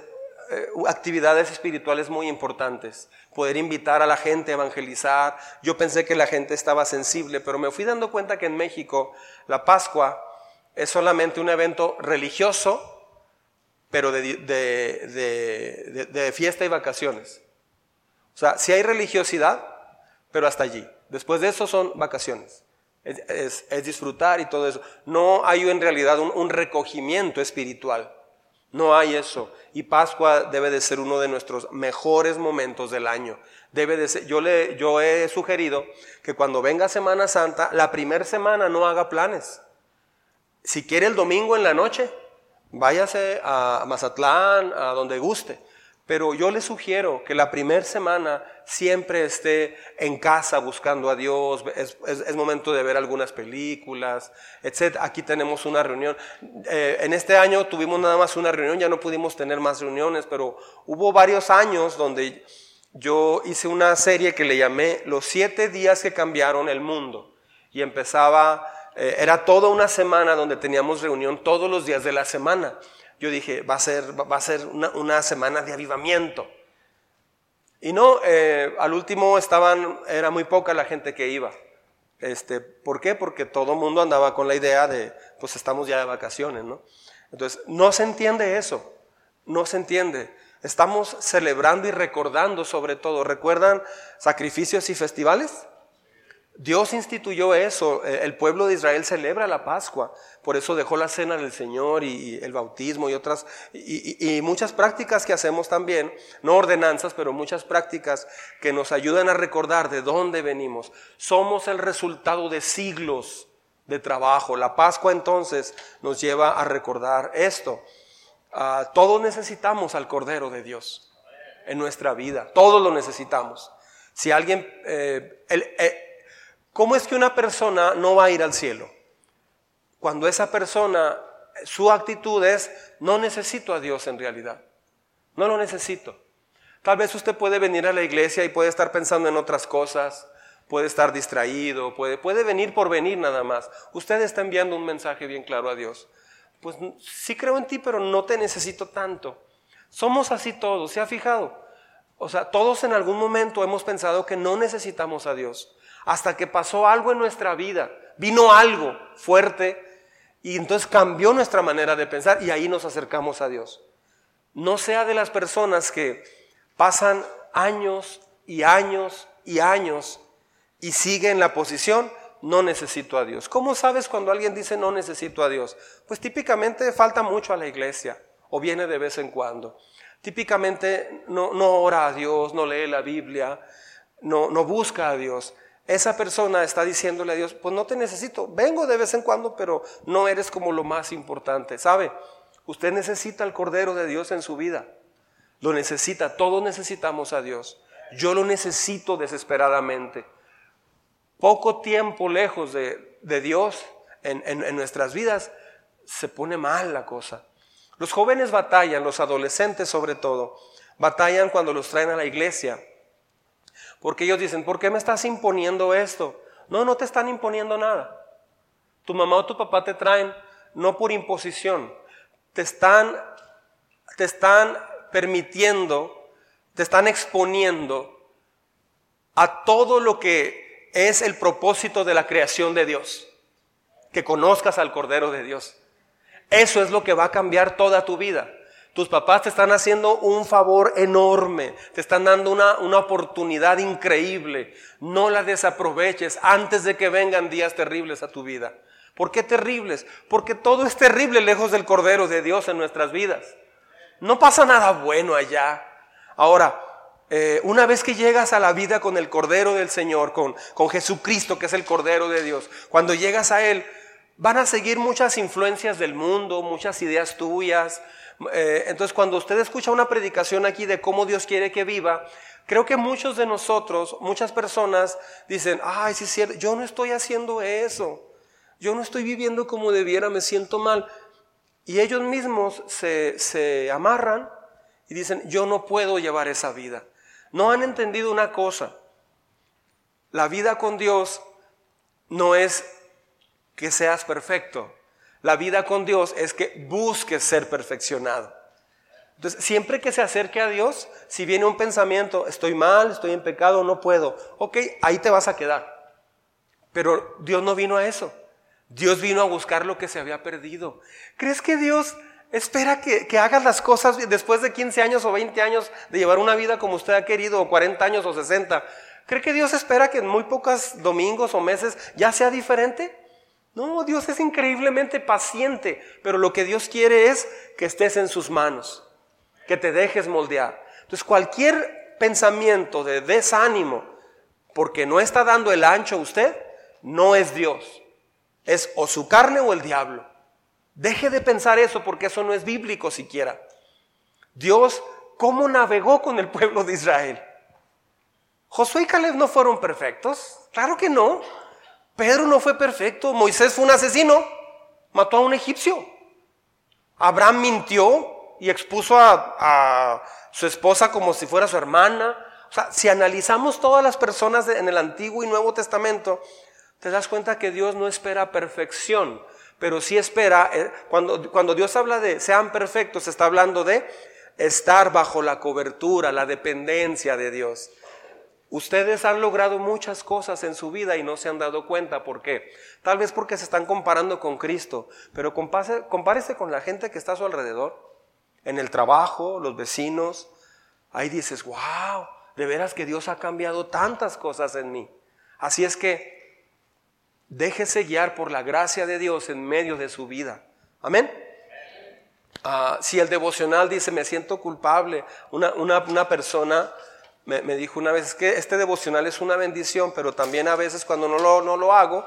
eh, actividades espirituales muy importantes, poder invitar a la gente a evangelizar. Yo pensé que la gente estaba sensible, pero me fui dando cuenta que en México la Pascua es solamente un evento religioso, pero de, fiesta y vacaciones. O sea, si hay religiosidad, pero hasta allí. Después de eso son vacaciones. Es, disfrutar y todo eso. No hay en realidad un, recogimiento espiritual. No hay eso. Y Pascua debe de ser uno de nuestros mejores momentos del año. Debe de ser, yo, le, yo he sugerido que cuando venga Semana Santa, la primera semana no haga planes. Si quiere el domingo en la noche, váyase a Mazatlán, a donde guste. Pero yo le sugiero que la primera semana siempre esté en casa buscando a Dios, es, momento de ver algunas películas, etc. Aquí tenemos una reunión. Eh, en este año tuvimos nada más una reunión, ya no pudimos tener más reuniones, pero hubo varios años donde yo hice una serie que le llamé Los siete días que cambiaron el mundo. Y empezaba, eh, era toda una semana donde teníamos reunión todos los días de la semana yo dije, va a ser, va a ser una, semana de avivamiento. Y no, eh, al último estaban, era muy poca la gente que iba. Este, ¿Por qué? Porque todo el mundo andaba con la idea de, pues estamos ya de vacaciones, ¿no? Entonces, no se entiende eso, no se entiende. Estamos celebrando y recordando sobre todo. ¿Recuerdan sacrificios y festivales? Dios instituyó eso, eh, el pueblo de Israel celebra la Pascua, por eso dejó la cena del Señor y el bautismo y otras, y, muchas prácticas que hacemos también, no ordenanzas, pero muchas prácticas que nos ayudan a recordar de dónde venimos. Somos el resultado de siglos de trabajo. La Pascua entonces nos lleva a recordar esto. Ah, todos necesitamos al Cordero de Dios en nuestra vida, todos lo necesitamos. Si alguien, eh, el, eh, ¿Cómo es que una persona no va a ir al cielo? Cuando esa persona, su actitud es, no necesito a Dios en realidad. No lo necesito. Tal vez usted puede venir a la iglesia y puede estar pensando en otras cosas, puede estar distraído, puede, puede venir por venir nada más. Usted está enviando un mensaje bien claro a Dios. Pues sí creo en ti, pero no te necesito tanto. Somos así todos, ¿se ha fijado? O sea, todos en algún momento hemos pensado que no necesitamos a Dios hasta que pasó algo en nuestra vida, vino algo fuerte y entonces cambió nuestra manera de pensar y ahí nos acercamos a Dios. No sea de las personas que pasan años y años y años y siguen la posición, no necesito a Dios. ¿Cómo sabes cuando alguien dice no necesito a Dios? Pues típicamente falta mucho a la iglesia o viene de vez en cuando. Típicamente no, no ora a Dios, no lee la Biblia, no, no busca a Dios esa persona está diciéndole a Dios, pues no te necesito, vengo de vez en cuando, pero no eres como lo más importante. ¿Sabe? Usted necesita al Cordero de Dios en su vida. Lo necesita, todos necesitamos a Dios. Yo lo necesito desesperadamente. Poco tiempo lejos de, Dios en, en nuestras vidas, se pone mal la cosa. Los jóvenes batallan, los adolescentes sobre todo, batallan cuando los traen a la iglesia porque ellos dicen, ¿por qué me estás imponiendo esto? No, no te están imponiendo nada. Tu mamá o tu papá te traen no por imposición, te están, te están permitiendo, te están exponiendo a todo lo que es el propósito de la creación de Dios, que conozcas al Cordero de Dios. Eso es lo que va a cambiar toda tu vida. Tus papás te están haciendo un favor enorme, te están dando una, una, oportunidad increíble. No la desaproveches antes de que vengan días terribles a tu vida. ¿Por qué terribles? Porque todo es terrible lejos del Cordero de Dios en nuestras vidas. No pasa nada bueno allá. Ahora, eh, una vez que llegas a la vida con el Cordero del Señor, con, con Jesucristo, que es el Cordero de Dios, cuando llegas a Él, van a seguir muchas influencias del mundo, muchas ideas tuyas, eh, entonces, cuando usted escucha una predicación aquí de cómo Dios quiere que viva, creo que muchos de nosotros, muchas personas dicen, ay, sí es cierto, yo no estoy haciendo eso, yo no estoy viviendo como debiera, me siento mal. Y ellos mismos se, se amarran y dicen, yo no puedo llevar esa vida. No han entendido una cosa, la vida con Dios no es que seas perfecto, la vida con Dios es que busques ser perfeccionado. Entonces, siempre que se acerque a Dios, si viene un pensamiento, estoy mal, estoy en pecado, no puedo, ok, ahí te vas a quedar. Pero Dios no vino a eso. Dios vino a buscar lo que se había perdido. ¿Crees que Dios espera que, que, hagas las cosas después de 15 años o 20 años de llevar una vida como usted ha querido, o 40 años o 60? ¿Cree que Dios espera que en muy pocos domingos o meses ya sea diferente? No, Dios es increíblemente paciente, pero lo que Dios quiere es que estés en sus manos, que te dejes moldear. Entonces cualquier pensamiento de desánimo, porque no está dando el ancho a usted, no es Dios. Es o su carne o el diablo. Deje de pensar eso porque eso no es bíblico siquiera. Dios cómo navegó con el pueblo de Israel. Josué y Caleb no fueron perfectos, claro que no. Pedro no fue perfecto, Moisés fue un asesino, mató a un egipcio. Abraham mintió y expuso a, su esposa como si fuera su hermana. O sea, si analizamos todas las personas en el Antiguo y Nuevo Testamento, te das cuenta que Dios no espera perfección, pero sí espera, eh, cuando, cuando Dios habla de sean perfectos, está hablando de estar bajo la cobertura, la dependencia de Dios. Ustedes han logrado muchas cosas en su vida y no se han dado cuenta. ¿Por qué? Tal vez porque se están comparando con Cristo, pero compárese con la gente que está a su alrededor, en el trabajo, los vecinos. Ahí dices, wow, de veras que Dios ha cambiado tantas cosas en mí. Así es que déjese guiar por la gracia de Dios en medio de su vida. Amén. Ah, si el devocional dice, me siento culpable, una, una persona me, dijo una vez que este devocional es una bendición, pero también a veces cuando no lo, no lo hago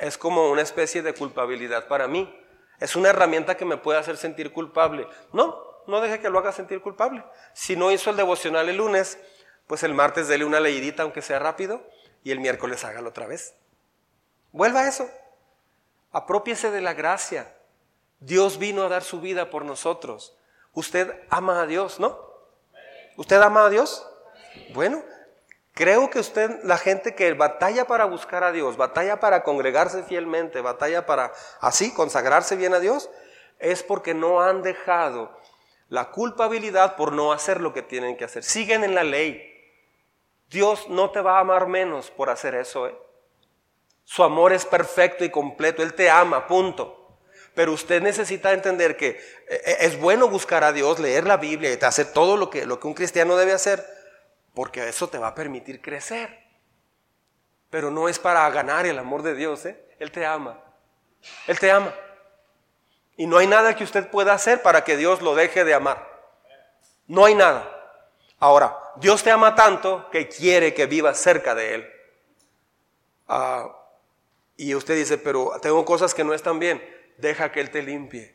es como una especie de culpabilidad para mí. Es una herramienta que me puede hacer sentir culpable. No, no deje que lo haga sentir culpable. Si no hizo el devocional el lunes, pues el martes dele una leidita aunque sea rápido y el miércoles hágalo otra vez. Vuelva a eso. Apropiese de la gracia. Dios vino a dar su vida por nosotros. Usted ama a Dios, ¿no? ¿Usted ama a Dios? Bueno, creo que usted, la gente que batalla para buscar a Dios, batalla para congregarse fielmente, batalla para así consagrarse bien a Dios, es porque no han dejado la culpabilidad por no hacer lo que tienen que hacer. Siguen en la ley. Dios no te va a amar menos por hacer eso. ¿eh? Su amor es perfecto y completo. Él te ama, punto. Pero usted necesita entender que eh, eh, es bueno buscar a Dios, leer la Biblia y hacer todo lo que, lo que un cristiano debe hacer porque eso te va a permitir crecer. Pero no es para ganar el amor de Dios, ¿eh? Él te ama. Él te ama. Y no hay nada que usted pueda hacer para que Dios lo deje de amar. No hay nada. Ahora, Dios te ama tanto que quiere que vivas cerca de Él. Ah, y usted dice, pero tengo cosas que no están bien. Deja que Él te limpie.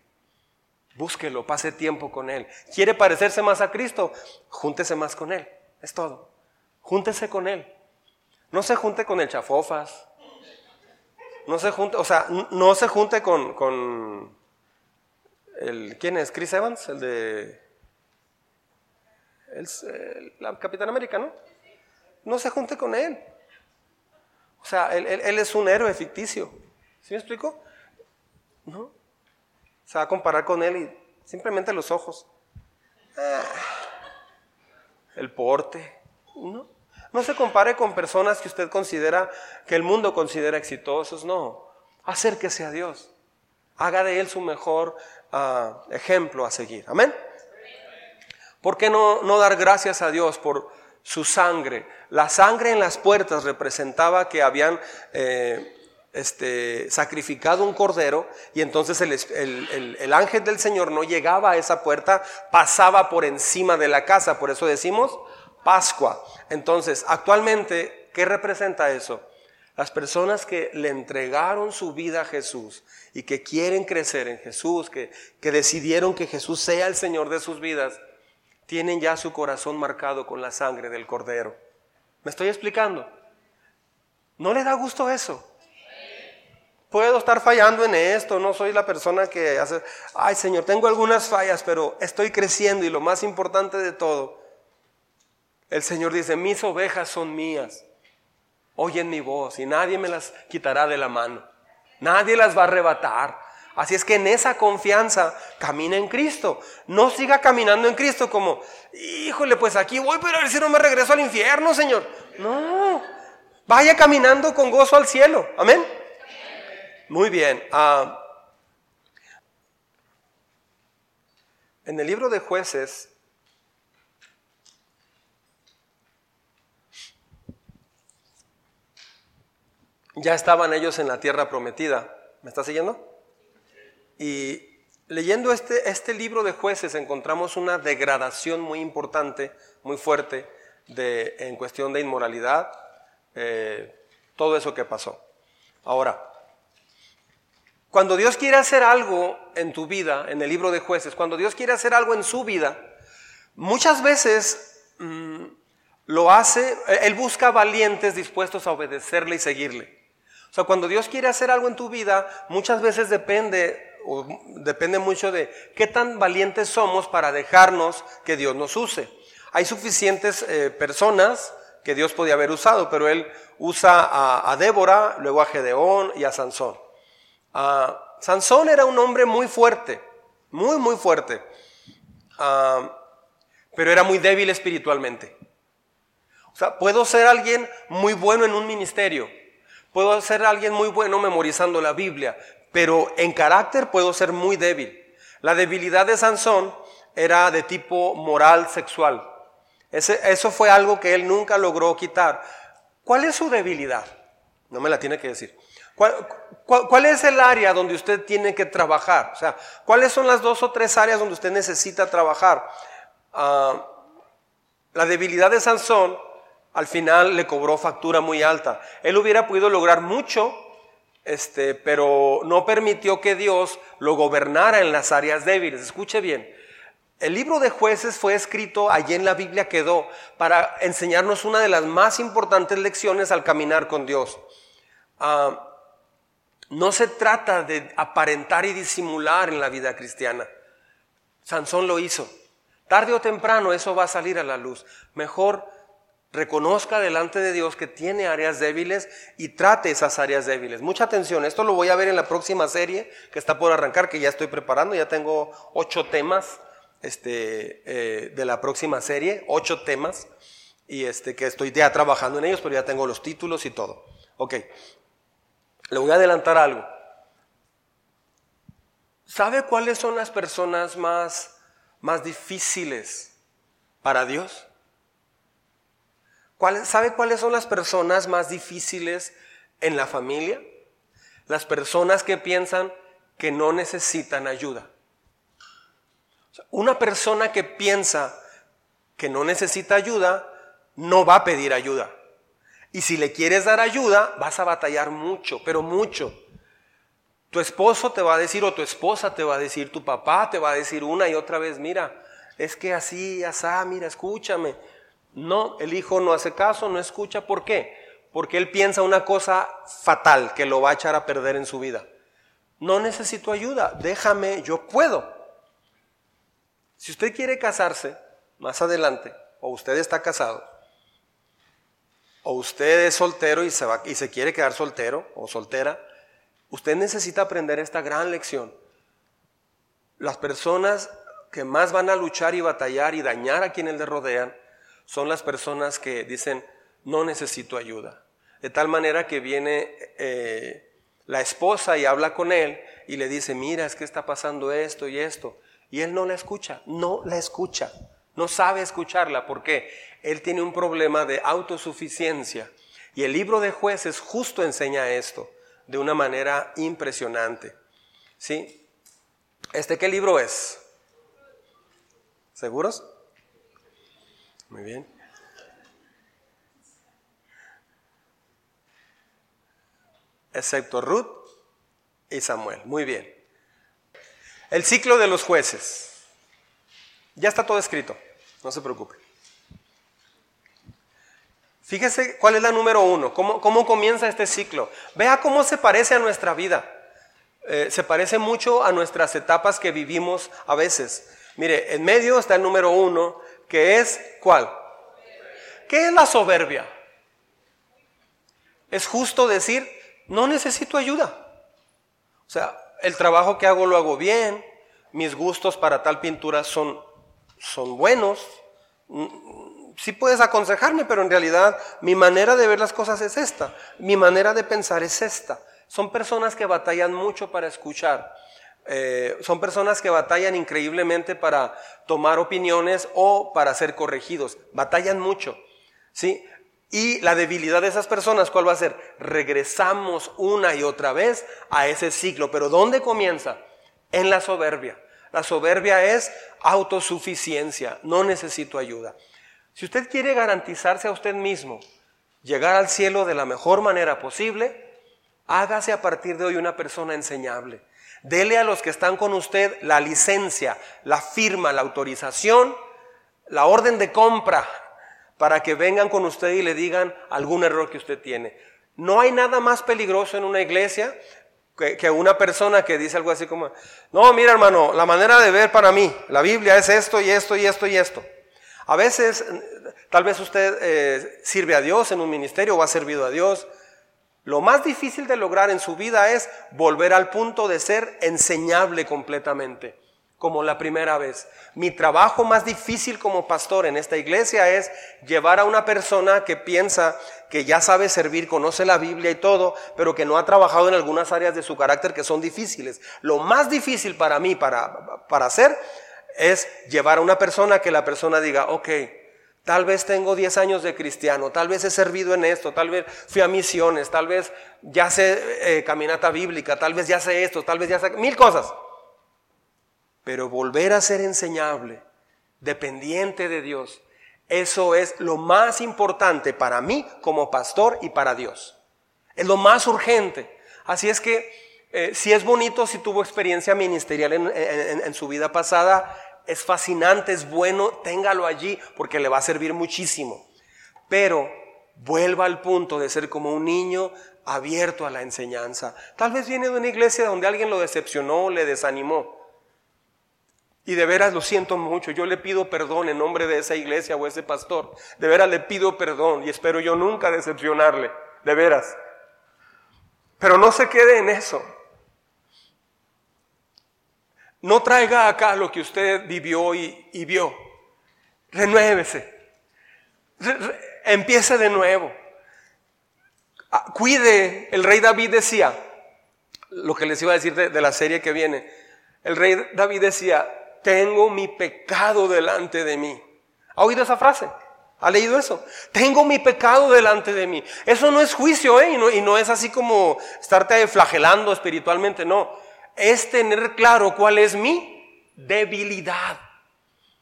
Búsquelo, pase tiempo con Él. ¿Quiere parecerse más a Cristo? Júntese más con Él. Es todo. Júntese con él. No se junte con el chafofas. No se junte, o sea, no se junte con, con el, ¿quién es? Chris Evans, el de el, la Capitán América, ¿no? No se junte con él. O sea, él, él, es un héroe ficticio. ¿Sí me explico? ¿No? Se va a comparar con él y simplemente los ojos. Ah el porte. No, no se compare con personas que usted considera, que el mundo considera exitosos, no. Acérquese a Dios. Haga de Él su mejor ah, ejemplo a seguir. Amén. ¿Por qué no, no dar gracias a Dios por su sangre? La sangre en las puertas representaba que habían eh, este, sacrificado un cordero y entonces el, ángel del Señor no llegaba a esa puerta, pasaba por encima de la casa, por eso decimos Pascua. Entonces, actualmente, ¿qué representa eso? Las personas que le entregaron su vida a Jesús y que quieren crecer en Jesús, que, que decidieron que Jesús sea el Señor de sus vidas, tienen ya su corazón marcado con la sangre del cordero. ¿Me estoy explicando? ¿No le da gusto eso? Puedo estar fallando en esto, no soy la persona que hace, ay Señor, tengo algunas fallas, pero estoy creciendo y lo más importante de todo, el Señor dice, mis ovejas son mías, oyen mi voz y nadie me las quitará de la mano, nadie las va a arrebatar. Así es que en esa confianza camina en Cristo. No siga caminando en Cristo como, híjole, pues aquí voy, pero a ver si no me regreso al infierno, Señor. No, vaya caminando con gozo al cielo. Amén. Muy bien. Ah, en el libro de jueces, ya estaban ellos en la tierra prometida. ¿Me está siguiendo? Y leyendo este, este libro de jueces encontramos una degradación muy importante, muy fuerte, en cuestión de inmoralidad, eh, todo eso que pasó. Ahora, cuando Dios quiere hacer algo en tu vida, en el libro de jueces, cuando Dios quiere hacer algo en su vida, Muchas veces mm, lo hace, él busca valientes dispuestos a obedecerle y seguirle. O sea, cuando Dios quiere hacer algo en tu vida, muchas veces depende, o depende mucho de qué tan valientes somos para dejarnos que Dios nos use. Hay suficientes eh, personas que Dios podía haber usado, pero él usa a, Débora, luego a Gedeón y a Sansón. Ah, Sansón era un hombre muy fuerte, muy, muy fuerte, ah, pero era muy débil espiritualmente. O sea, puedo ser alguien muy bueno en un ministerio, puedo ser alguien muy bueno memorizando la Biblia, pero en carácter puedo ser muy débil. La debilidad de Sansón era de tipo moral sexual. eso fue algo que él nunca logró quitar. ¿Cuál es su debilidad? No me la tiene que decir. ¿Cuál, es el área donde usted tiene que trabajar? O sea, ¿cuáles son las dos o tres áreas donde usted necesita trabajar? Ah, la debilidad de Sansón al final le cobró factura muy alta. Él hubiera podido lograr mucho, este, pero no permitió que Dios lo gobernara en las áreas débiles. Escuche bien, el libro de jueces fue escrito, allí en la Biblia quedó, para enseñarnos una de las más importantes lecciones al caminar con Dios. Ah, no se trata de aparentar y disimular en la vida cristiana. Sansón lo hizo. Tarde o temprano eso va a salir a la luz. Mejor reconozca delante de Dios que tiene áreas débiles y trate esas áreas débiles. Mucha atención, esto lo voy a ver en la próxima serie que está por arrancar, que ya estoy preparando, ya tengo ocho temas este, eh, de la próxima serie, ocho temas, y este, que estoy ya trabajando en ellos, pero ya tengo los títulos y todo. Ok, le voy a adelantar algo. ¿Sabe cuáles son las personas más, más difíciles para Dios? ¿Sabe cuáles son las personas más difíciles en la familia? Las personas que piensan que no necesitan ayuda. Una persona que piensa que no necesita ayuda, no va a pedir ayuda. Y si le quieres dar ayuda, vas a batallar mucho, pero mucho. Tu esposo te va a decir, o tu esposa te va a decir, tu papá te va a decir una y otra vez, mira, es que así, asá, mira, escúchame. No, el hijo no hace caso, no escucha. ¿Por qué? Porque él piensa una cosa fatal que lo va a echar a perder en su vida. No necesito ayuda, déjame, yo puedo. Si usted quiere casarse más adelante, o usted está casado, o usted es soltero y se, va, y se quiere quedar soltero o soltera, usted necesita aprender esta gran lección. Las personas que más van a luchar y batallar y dañar a quienes le rodean son las personas que dicen, no necesito ayuda. De tal manera que viene eh, la esposa y habla con él y le dice, mira, es que está pasando esto y esto. Y él no la escucha, no la escucha, no sabe escucharla. ¿Por qué? Él tiene un problema de autosuficiencia. Y el libro de jueces justo enseña esto de una manera impresionante. ¿Sí? ¿Este qué libro es? ¿Seguros? Muy bien. Excepto Ruth y Samuel. Muy bien. El ciclo de los jueces. Ya está todo escrito, no se preocupe. Fíjese cuál es la número uno, cómo, cómo comienza este ciclo. Vea cómo se parece a nuestra vida. Eh, se parece mucho a nuestras etapas que vivimos a veces. Mire, en medio está el número uno, que es ¿cuál? ¿Qué es la soberbia? Es justo decir, no necesito ayuda. O sea, el trabajo que hago lo hago bien, mis gustos para tal pintura son, son buenos. Mm, sí puedes aconsejarme, pero en realidad mi manera de ver las cosas es esta, mi manera de pensar es esta. Son personas que batallan mucho para escuchar. Eh, son personas que batallan increíblemente para tomar opiniones o para ser corregidos. Batallan mucho. ¿sí? Y la debilidad de esas personas, ¿cuál va a ser? Regresamos una y otra vez a ese ciclo. Pero ¿dónde comienza? En la soberbia. La soberbia es autosuficiencia. No necesito ayuda. Si usted quiere garantizarse a usted mismo llegar al cielo de la mejor manera posible, hágase a partir de hoy una persona enseñable. Dele a los que están con usted la licencia, la firma, la autorización la orden de compra para que vengan con usted y le digan algún error que usted tiene. No hay nada más peligroso en una iglesia que, una persona que dice algo así como, no, mira hermano, la manera de ver para mí, la Biblia es esto y esto y esto y esto. A veces, tal vez usted eh, sirve a Dios en un ministerio o ha servido a Dios. Lo más difícil de lograr en su vida es volver al punto de ser enseñable completamente como la primera vez. Mi trabajo más difícil como pastor en esta iglesia es llevar a una persona que piensa que ya sabe servir, conoce la Biblia y todo, pero que no ha trabajado en algunas áreas de su carácter que son difíciles. Lo más difícil para mí, para, para hacer, es llevar a una persona que la persona diga, ok, Tal vez tengo 10 años de cristiano, tal vez he servido en esto, tal vez fui a misiones, tal vez ya sé eh, caminata bíblica, tal vez ya sé esto, tal vez ya sé mil cosas. Pero volver a ser enseñable, dependiente de Dios, eso es lo más importante para mí como pastor y para Dios. Es lo más urgente. Así es que eh, si es bonito, si tuvo experiencia ministerial en, su vida pasada, es fascinante, es bueno, téngalo allí porque le va a servir muchísimo. Pero vuelva al punto de ser como un niño abierto a la enseñanza. Tal vez viene de una iglesia donde alguien lo decepcionó, le desanimó. Y de veras lo siento mucho. Yo le pido perdón en nombre de esa iglesia o ese pastor. De veras le pido perdón y espero yo nunca decepcionarle. De veras. Pero no se quede en eso. No traiga acá lo que usted vivió y, vio. Renuévese. empiece de nuevo. Ah, cuide. El rey David decía, lo que les iba a decir de la serie que viene. El rey David decía, tengo mi pecado delante de mí. ¿Ha oído esa frase? ¿Ha leído eso? Tengo mi pecado delante de mí. Eso no es juicio, ¿eh? Y no, es así como estarte flagelando espiritualmente, no. Es tener claro cuál es mi debilidad.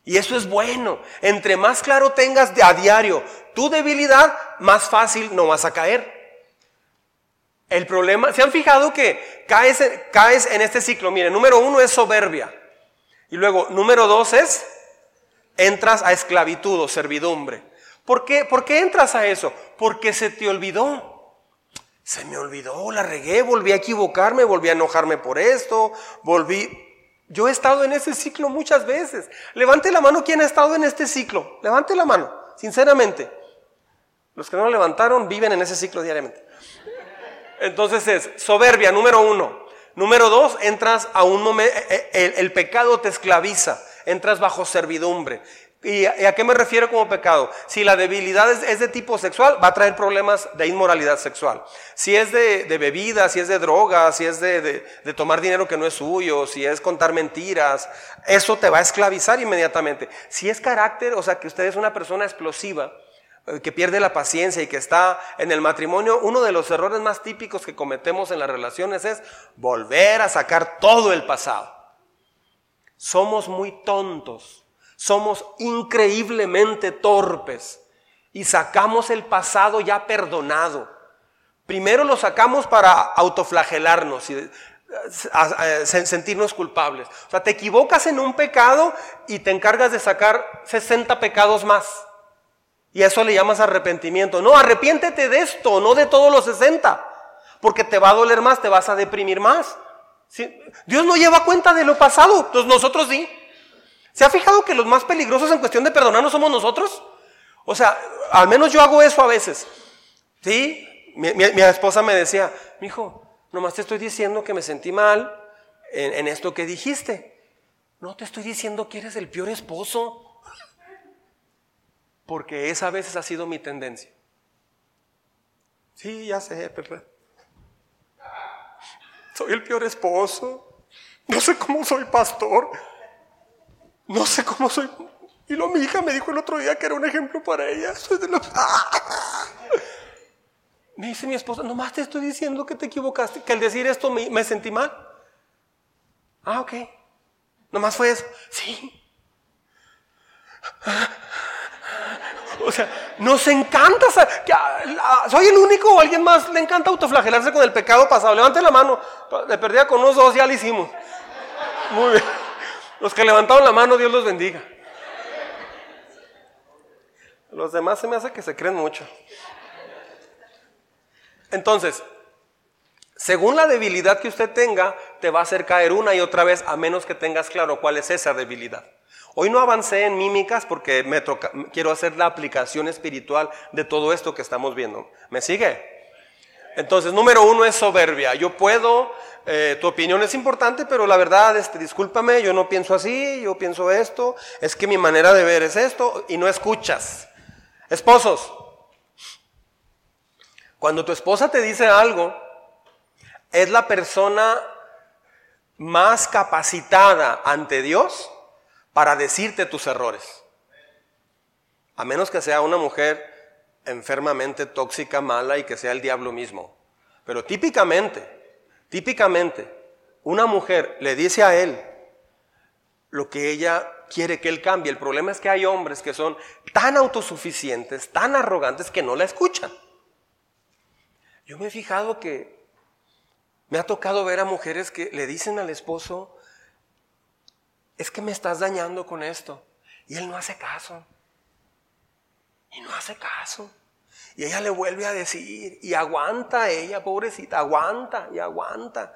Y eso es bueno. Entre más claro tengas a diario tu debilidad, más fácil no vas a caer. El problema, ¿se han fijado que caes, caes en este ciclo? Mire, número uno es soberbia. Y luego, número dos es, entras a esclavitud o servidumbre. ¿Por qué? ¿Por qué entras a eso? Porque se te olvidó. Se me olvidó, la regué, volví a equivocarme, volví a enojarme por esto, volví... Yo he estado en ese ciclo muchas veces. Levante la mano quien ha estado en este ciclo. Levante la mano, sinceramente. Los que no lo levantaron viven en ese ciclo diariamente. Entonces es soberbia, número uno. Número dos, entras a un momento, eh, eh, el, pecado te esclaviza, entras bajo servidumbre. ¿Y a, qué me refiero como pecado? Si la debilidad es, de tipo sexual, va a traer problemas de inmoralidad sexual. Si es de, de bebida, si es de drogas, si es de, de, tomar dinero que no es suyo, si es contar mentiras, eso te va a esclavizar inmediatamente. Si es carácter, o sea, que usted es una persona explosiva, que pierde la paciencia y que está en el matrimonio, uno de los errores más típicos que cometemos en las relaciones es volver a sacar todo el pasado. Somos muy tontos, somos increíblemente torpes y sacamos el pasado ya perdonado. Primero lo sacamos para autoflagelarnos y eh, sentirnos culpables. O sea, te equivocas en un pecado y te encargas de sacar 60 pecados más. Y a eso le llamas arrepentimiento. No, arrepiéntete de esto, no de todos los 60. Porque te va a doler más, te vas a deprimir más. Dios no lleva cuenta de lo pasado, pues nosotros sí. ¿Se ha fijado que los más peligrosos en cuestión de perdonar no somos nosotros? O sea, al menos yo hago eso a veces. ¿Sí? Mi, esposa me decía, mi hijo, nomás te estoy diciendo que me sentí mal en esto que dijiste. No te estoy diciendo que eres el peor esposo porque esa a veces ha sido mi tendencia. Sí, ya sé, Pepe. Soy el peor esposo. No sé cómo soy pastor. No sé cómo soy. Y lo mi hija me dijo el otro día que era un ejemplo para ella. Soy de los... Me dice mi esposa, nomás te estoy diciendo que te equivocaste, que al decir esto me, me sentí mal. Ah, ok. Nomás fue eso. Sí. O sea, nos encanta. ¿Soy el único o alguien más le encanta autoflagelarse con el pecado pasado? Levante la mano. Le perdía con unos dos, ya lo hicimos. Muy bien. Los que levantaron la mano, Dios los bendiga. Los demás se me hace que se creen mucho. Entonces, según la debilidad que usted tenga, te va a hacer caer una y otra vez, a menos que tengas claro cuál es esa debilidad. Hoy no avancé en mímicas porque me toca, quiero hacer la aplicación espiritual de todo esto que estamos viendo. ¿Me sigue? Entonces, número uno es soberbia. Yo puedo, eh, tu opinión es importante, pero la verdad, este, discúlpame, yo no pienso así, yo pienso esto, es que mi manera de ver es esto, y no escuchas. Esposos, cuando tu esposa te dice algo, es la persona más capacitada ante Dios para decirte tus errores. A menos que sea una mujer enfermamente tóxica, mala y que sea el diablo mismo. Pero típicamente, típicamente, una mujer le dice a él lo que ella quiere que él cambie. El problema es que hay hombres que son tan autosuficientes, tan arrogantes que no la escuchan. Yo me he fijado que me ha tocado ver a mujeres que le dicen al esposo, es que me estás dañando con esto. Y él no hace caso. Y no hace caso. Y ella le vuelve a decir, y aguanta ella, pobrecita, aguanta y aguanta.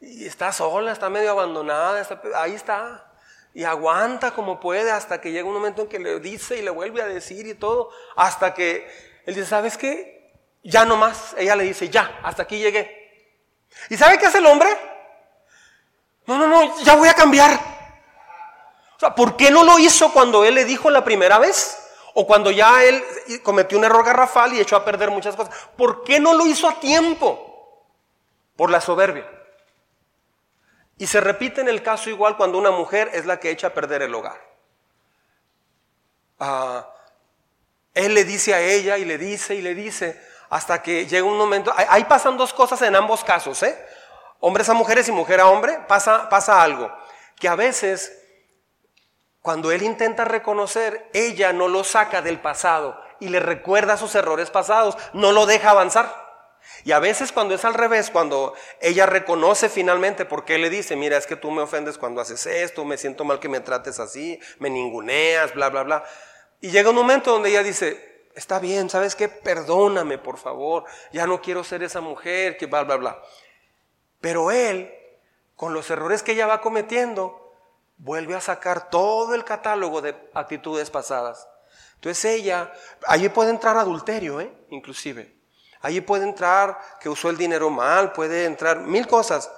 Y está sola, está medio abandonada, ahí está. Y aguanta como puede hasta que llega un momento en que le dice y le vuelve a decir y todo, hasta que él dice, ¿sabes qué? Ya no más. Ella le dice, ya, hasta aquí llegué. ¿Y sabe qué hace el hombre? No, no, no, ya voy a cambiar. ¿Por qué no lo hizo cuando él le dijo la primera vez? O cuando ya él cometió un error garrafal y echó a perder muchas cosas. ¿Por qué no lo hizo a tiempo? Por la soberbia. Y se repite en el caso igual cuando una mujer es la que echa a perder el hogar. Ah, él le dice a ella y le dice y le dice hasta que llega un momento. Ahí pasan dos cosas en ambos casos, ¿eh? Hombres a mujeres y mujer a hombre. Pasa, pasa algo. Que a veces cuando él intenta reconocer, ella no lo saca del pasado y le recuerda sus errores pasados, no lo deja avanzar. Y a veces cuando es al revés, cuando ella reconoce finalmente porque él le dice, mira, es que tú me ofendes cuando haces esto, me siento mal que me trates así, me ninguneas, bla, bla, bla. Y llega un momento donde ella dice, está bien, ¿sabes qué? Perdóname, por favor, ya no quiero ser esa mujer, que bla, bla, bla. Pero él, con los errores que ella va cometiendo, vuelve a sacar todo el catálogo de actitudes pasadas. Entonces ella, allí puede entrar adulterio, ¿eh? inclusive. Allí puede entrar que usó el dinero mal, puede entrar mil cosas.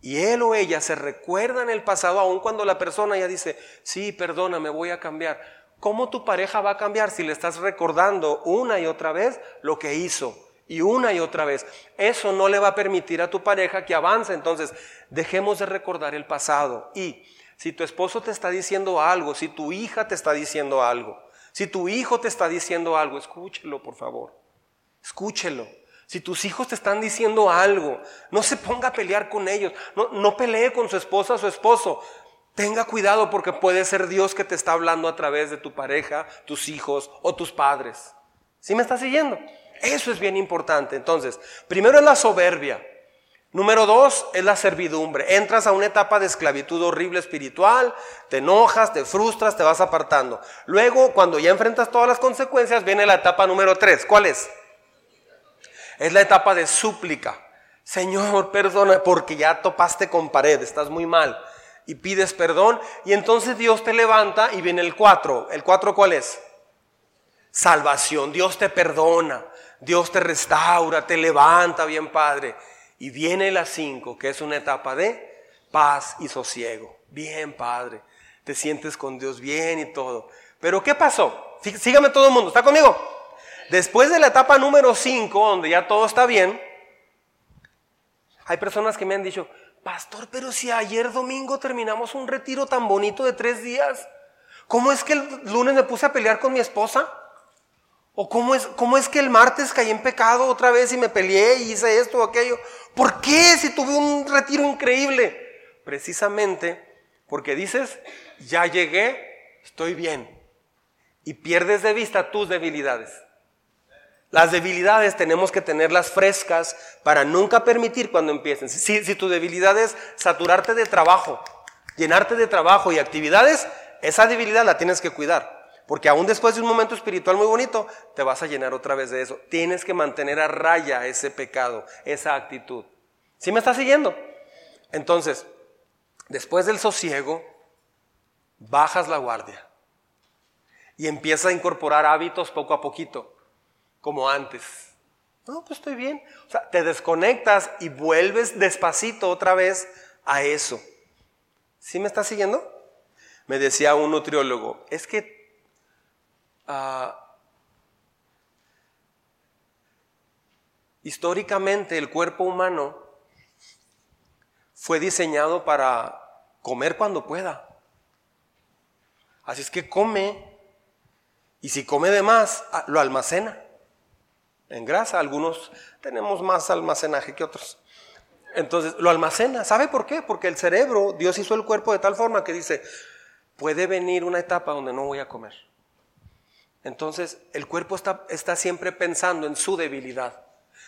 Y él o ella se recuerdan el pasado, aun cuando la persona ya dice, sí, perdona, me voy a cambiar. ¿Cómo tu pareja va a cambiar si le estás recordando una y otra vez lo que hizo? Y una y otra vez. Eso no le va a permitir a tu pareja que avance. Entonces, dejemos de recordar el pasado. Y si tu esposo te está diciendo algo, si tu hija te está diciendo algo, si tu hijo te está diciendo algo, escúchelo, por favor. Escúchelo. Si tus hijos te están diciendo algo, no se ponga a pelear con ellos. No, pelee con su esposa o su esposo. Tenga cuidado porque puede ser Dios que te está hablando a través de tu pareja, tus hijos o tus padres. ¿Sí me está siguiendo? Eso es bien importante. Entonces, primero es la soberbia. Número dos es la servidumbre. Entras a una etapa de esclavitud horrible espiritual, te enojas, te frustras, te vas apartando. Luego, cuando ya enfrentas todas las consecuencias, viene la etapa número tres. ¿Cuál es? Es la etapa de súplica. Señor, perdona, porque ya topaste con pared, estás muy mal. Y pides perdón, y entonces Dios te levanta y viene el cuatro. ¿El cuatro cuál es? Salvación. Dios te perdona, Dios te restaura, te levanta, bien Padre. Y viene la 5, que es una etapa de paz y sosiego. Bien, Padre. Te sientes con Dios bien y todo. Pero ¿qué pasó? Sígame todo el mundo. ¿Está conmigo? Después de la etapa número 5, donde ya todo está bien, hay personas que me han dicho, pastor, pero si ayer domingo terminamos un retiro tan bonito de tres días, ¿cómo es que el lunes me puse a pelear con mi esposa? ¿O cómo es, cómo es que el martes caí en pecado otra vez y me peleé y hice esto o aquello? ¿Por qué si tuve un retiro increíble? Precisamente porque dices, ya llegué, estoy bien. Y pierdes de vista tus debilidades. Las debilidades tenemos que tenerlas frescas para nunca permitir cuando empiecen. Si, si tu debilidad es saturarte de trabajo, llenarte de trabajo y actividades, esa debilidad la tienes que cuidar. Porque aún después de un momento espiritual muy bonito, te vas a llenar otra vez de eso. Tienes que mantener a raya ese pecado, esa actitud. ¿Sí me estás siguiendo? Entonces, después del sosiego, bajas la guardia y empiezas a incorporar hábitos poco a poquito, como antes. No, pues estoy bien. O sea, te desconectas y vuelves despacito otra vez a eso. ¿Sí me estás siguiendo? Me decía un nutriólogo, es que ah, históricamente el cuerpo humano fue diseñado para comer cuando pueda. Así es que come y si come de más, ah, lo almacena en grasa. Algunos tenemos más almacenaje que otros. Entonces lo almacena. ¿Sabe por qué? Porque el cerebro, Dios hizo el cuerpo de tal forma que dice, puede venir una etapa donde no voy a comer. Entonces el cuerpo está, está siempre pensando en su debilidad.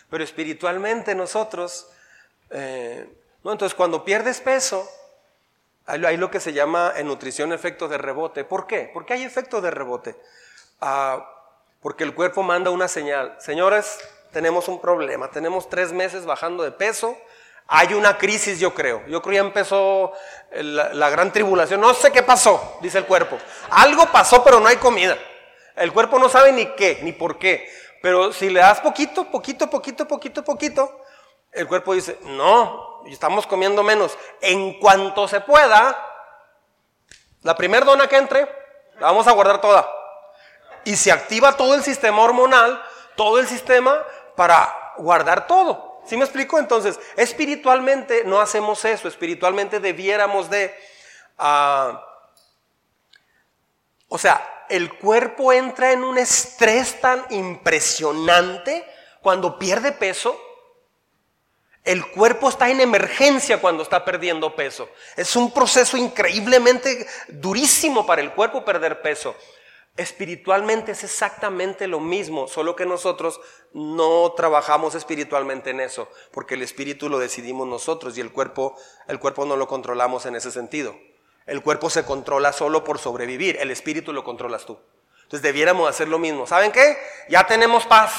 Pero espiritualmente nosotros, eh, ¿no? entonces cuando pierdes peso, hay, lo que se llama en nutrición efecto de rebote. ¿Por qué? Porque hay efecto de rebote. Ah, porque el cuerpo manda una señal. Señores, tenemos un problema. Tenemos tres meses bajando de peso hay una crisis, yo creo. Yo creo ya empezó la, gran tribulación. No sé qué pasó, dice el cuerpo. Algo pasó, pero no hay comida. El cuerpo no sabe ni qué, ni por qué. Pero si le das poquito, poquito, poquito, poquito, poquito, el cuerpo dice, no, estamos comiendo menos. En cuanto se pueda, la primer dona que entre, la vamos a guardar toda. Y se activa todo el sistema hormonal, todo el sistema para guardar todo. ¿Sí me explico? Entonces, espiritualmente no hacemos eso, espiritualmente debiéramos de... Ah, o sea, el cuerpo entra en un estrés tan impresionante cuando pierde peso. El cuerpo está en emergencia cuando está perdiendo peso. Es un proceso increíblemente durísimo para el cuerpo perder peso. Espiritualmente es exactamente lo mismo, solo que nosotros no trabajamos espiritualmente en eso, porque el espíritu lo decidimos nosotros y el cuerpo, el cuerpo no lo controlamos en ese sentido. El cuerpo se controla solo por sobrevivir, el espíritu lo controlas tú. Entonces debiéramos hacer lo mismo. ¿Saben qué? Ya tenemos paz.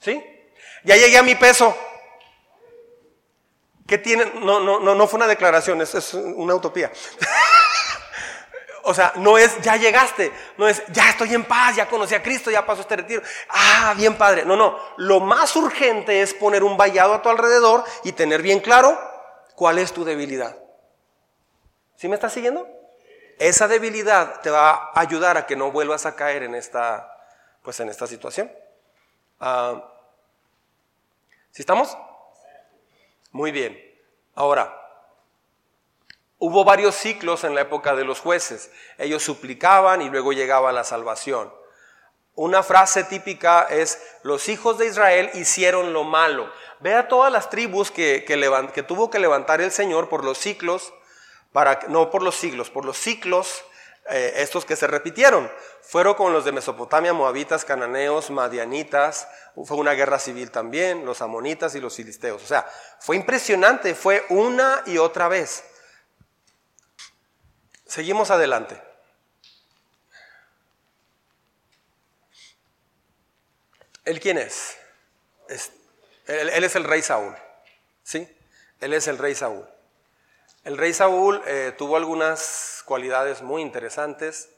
¿Sí? Ya llegué a mi peso. ¿Qué tiene? No, no, no, no fue una declaración, es una utopía. O sea, no es ya llegaste, no es ya estoy en paz, ya conocí a Cristo, ya pasó este retiro. Ah, bien padre. No, no. Lo más urgente es poner un vallado a tu alrededor y tener bien claro cuál es tu debilidad. ¿Sí me estás siguiendo? Esa debilidad te va a ayudar a que no vuelvas a caer en esta, pues en esta situación. Ah, ¿Sí estamos? Muy bien. Ahora, Hubo varios ciclos en la época de los jueces. Ellos suplicaban y luego llegaba la salvación. Una frase típica es, los hijos de Israel hicieron lo malo. Vea todas las tribus que, que, tuvo que levantar el Señor por los ciclos, para, no por los siglos, por los ciclos eh, estos que se repitieron. Fueron con los de Mesopotamia, moabitas, cananeos, madianitas, fue una guerra civil también, los amonitas y los filisteos. O sea, fue impresionante, fue una y otra vez. Seguimos adelante. ¿Él quién es? él, es el rey Saúl. ¿Sí? Él es el rey Saúl. El rey Saúl eh, tuvo algunas cualidades muy interesantes,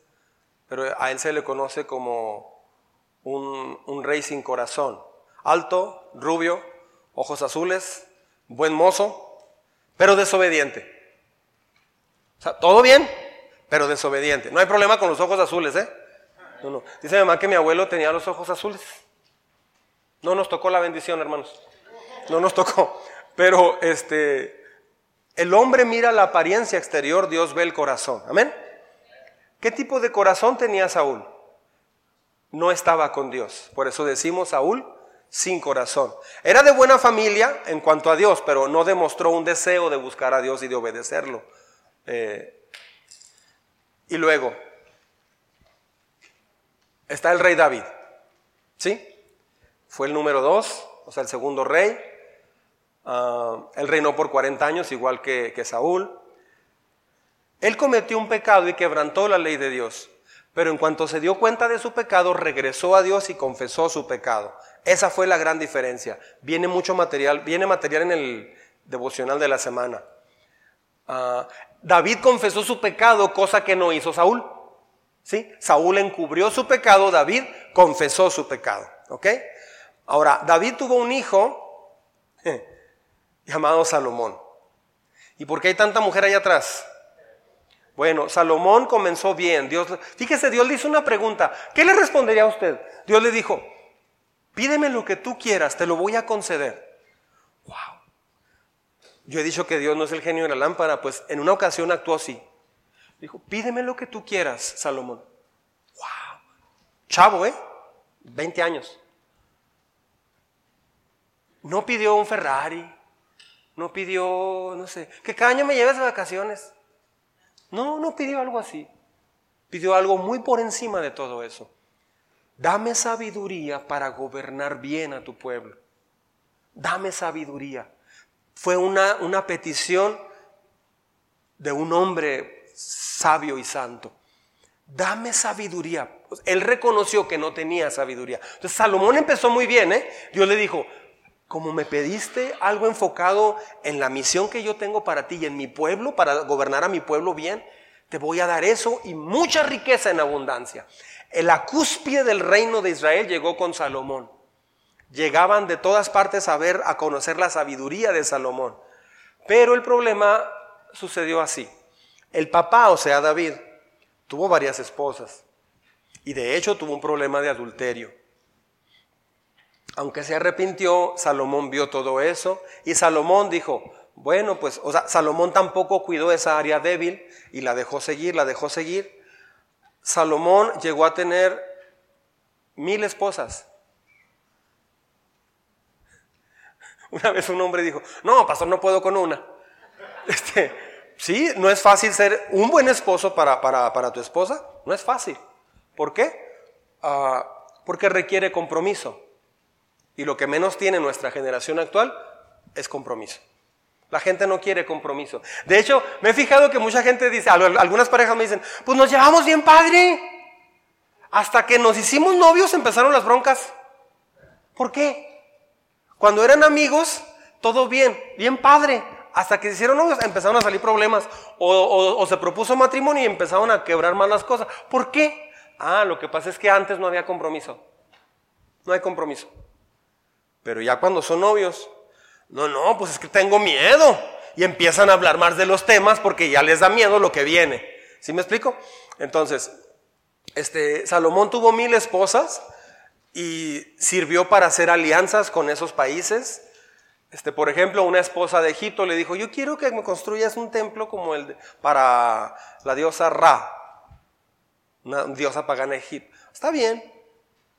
pero a él se le conoce como un, un rey sin corazón. Alto, rubio, ojos azules, buen mozo, pero desobediente. O sea, todo bien, pero desobediente. No hay problema con los ojos azules, ¿eh? No, no. Dice mi mamá que mi abuelo tenía los ojos azules. No nos tocó la bendición, hermanos. No nos tocó. Pero este, el hombre mira la apariencia exterior, Dios ve el corazón. Amén. ¿Qué tipo de corazón tenía Saúl? No estaba con Dios. Por eso decimos Saúl sin corazón. Era de buena familia en cuanto a Dios, pero no demostró un deseo de buscar a Dios y de obedecerlo. Eh, y luego está el rey David. ¿Sí? Fue el número dos, o sea, el segundo rey. Uh, él reinó por 40 años, igual que, que Saúl. Él cometió un pecado y quebrantó la ley de Dios. Pero en cuanto se dio cuenta de su pecado, regresó a Dios y confesó su pecado. Esa fue la gran diferencia. Viene mucho material, viene material en el devocional de la semana. Ah, David confesó su pecado, cosa que no hizo Saúl. ¿Sí? Saúl encubrió su pecado, David confesó su pecado. Ahora, David tuvo un hijo llamado Salomón. ¿Y por qué hay tanta mujer allá atrás? Bueno, Salomón comenzó bien. Dios, fíjese, Dios le hizo una pregunta. ¿Qué le respondería a usted? Dios le dijo, pídeme lo que tú quieras, te lo voy a conceder. Wow. Yo he dicho que Dios no es el genio de la lámpara, pues en una ocasión actuó así. Dijo, pídeme lo que tú quieras, Salomón. Wow. Chavo, ¿eh? 20 años. No pidió un Ferrari, no pidió, no sé, que cada año me lleves de vacaciones. No, no pidió algo así. Pidió algo muy por encima de todo eso. Dame sabiduría para gobernar bien a tu pueblo. Dame sabiduría. Fue una, una petición de un hombre sabio y santo. Dame sabiduría. Él reconoció que no tenía sabiduría. Entonces Salomón empezó muy bien. ¿eh? Dios le dijo, como me pediste algo enfocado en la misión que yo tengo para ti y en mi pueblo, para gobernar a mi pueblo bien, te voy a dar eso y mucha riqueza en abundancia. La cúspide del reino de Israel llegó con Salomón. Llegaban de todas partes a ver, a conocer la sabiduría de Salomón. Pero el problema sucedió así. El papá, o sea, David, tuvo varias esposas y de hecho tuvo un problema de adulterio. Aunque se arrepintió, Salomón vio todo eso y Salomón dijo, bueno, pues, o sea, Salomón tampoco cuidó esa área débil y la dejó seguir, la dejó seguir. Salomón llegó a tener mil esposas. Una vez un hombre dijo, no, pastor, no puedo con una. Este, sí, no es fácil ser un buen esposo para, para, tu esposa, no es fácil. ¿Por qué? Ah, porque requiere compromiso. Y lo que menos tiene nuestra generación actual es compromiso. La gente no quiere compromiso. De hecho, me he fijado que mucha gente dice, algunas parejas me dicen, pues nos llevamos bien padre. Hasta que nos hicimos novios empezaron las broncas. ¿Por qué? Cuando eran amigos, todo bien, bien padre. Hasta que se hicieron novios empezaron a salir problemas. O, se propuso matrimonio y empezaron a quebrar más las cosas. ¿Por qué? Ah, lo que pasa es que antes no había compromiso. No hay compromiso. Pero ya cuando son novios, no, no, pues es que tengo miedo. Y empiezan a hablar más de los temas porque ya les da miedo lo que viene. ¿Sí me explico? Entonces, este, Salomón tuvo mil esposas y sirvió para hacer alianzas con esos países. Este, por ejemplo, una esposa de Egipto le dijo, yo quiero que me construyas un templo como el para la diosa Ra, una diosa pagana de Egipto. Está bien,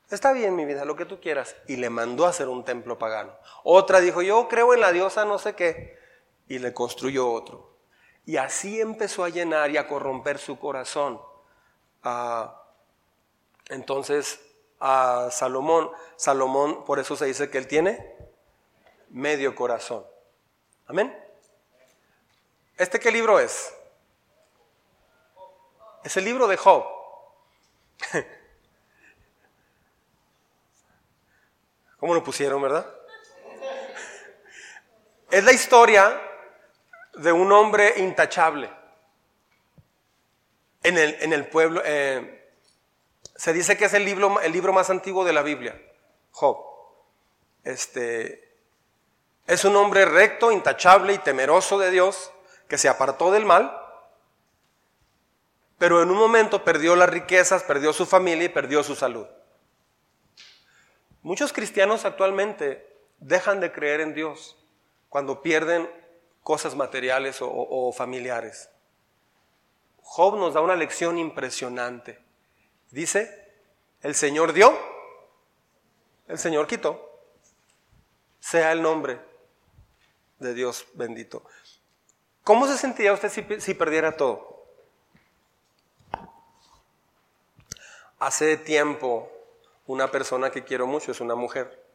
Está bien mi vida, lo que tú quieras. Y le mandó a hacer un templo pagano. Otra dijo, yo creo en la diosa no sé qué. Y le construyó otro. Y así empezó a llenar y a corromper su corazón. Ah, entonces, a Salomón, Salomón, por eso se dice que él tiene medio corazón. Amén. ¿Este qué libro es? Es el libro de Job. ¿Cómo lo pusieron, verdad? Es la historia de un hombre intachable en el, en el pueblo. Eh, se dice que es el libro, el libro más antiguo de la Biblia, Job. Este, es un hombre recto, intachable y temeroso de Dios, que se apartó del mal, pero en un momento perdió las riquezas, perdió su familia y perdió su salud. Muchos cristianos actualmente dejan de creer en Dios cuando pierden cosas materiales o, familiares. Job nos da una lección impresionante. Dice, el Señor dio, el Señor quitó. Sea el nombre de Dios bendito. ¿Cómo se sentiría usted si, si perdiera todo? Hace tiempo una persona que quiero mucho, es una mujer.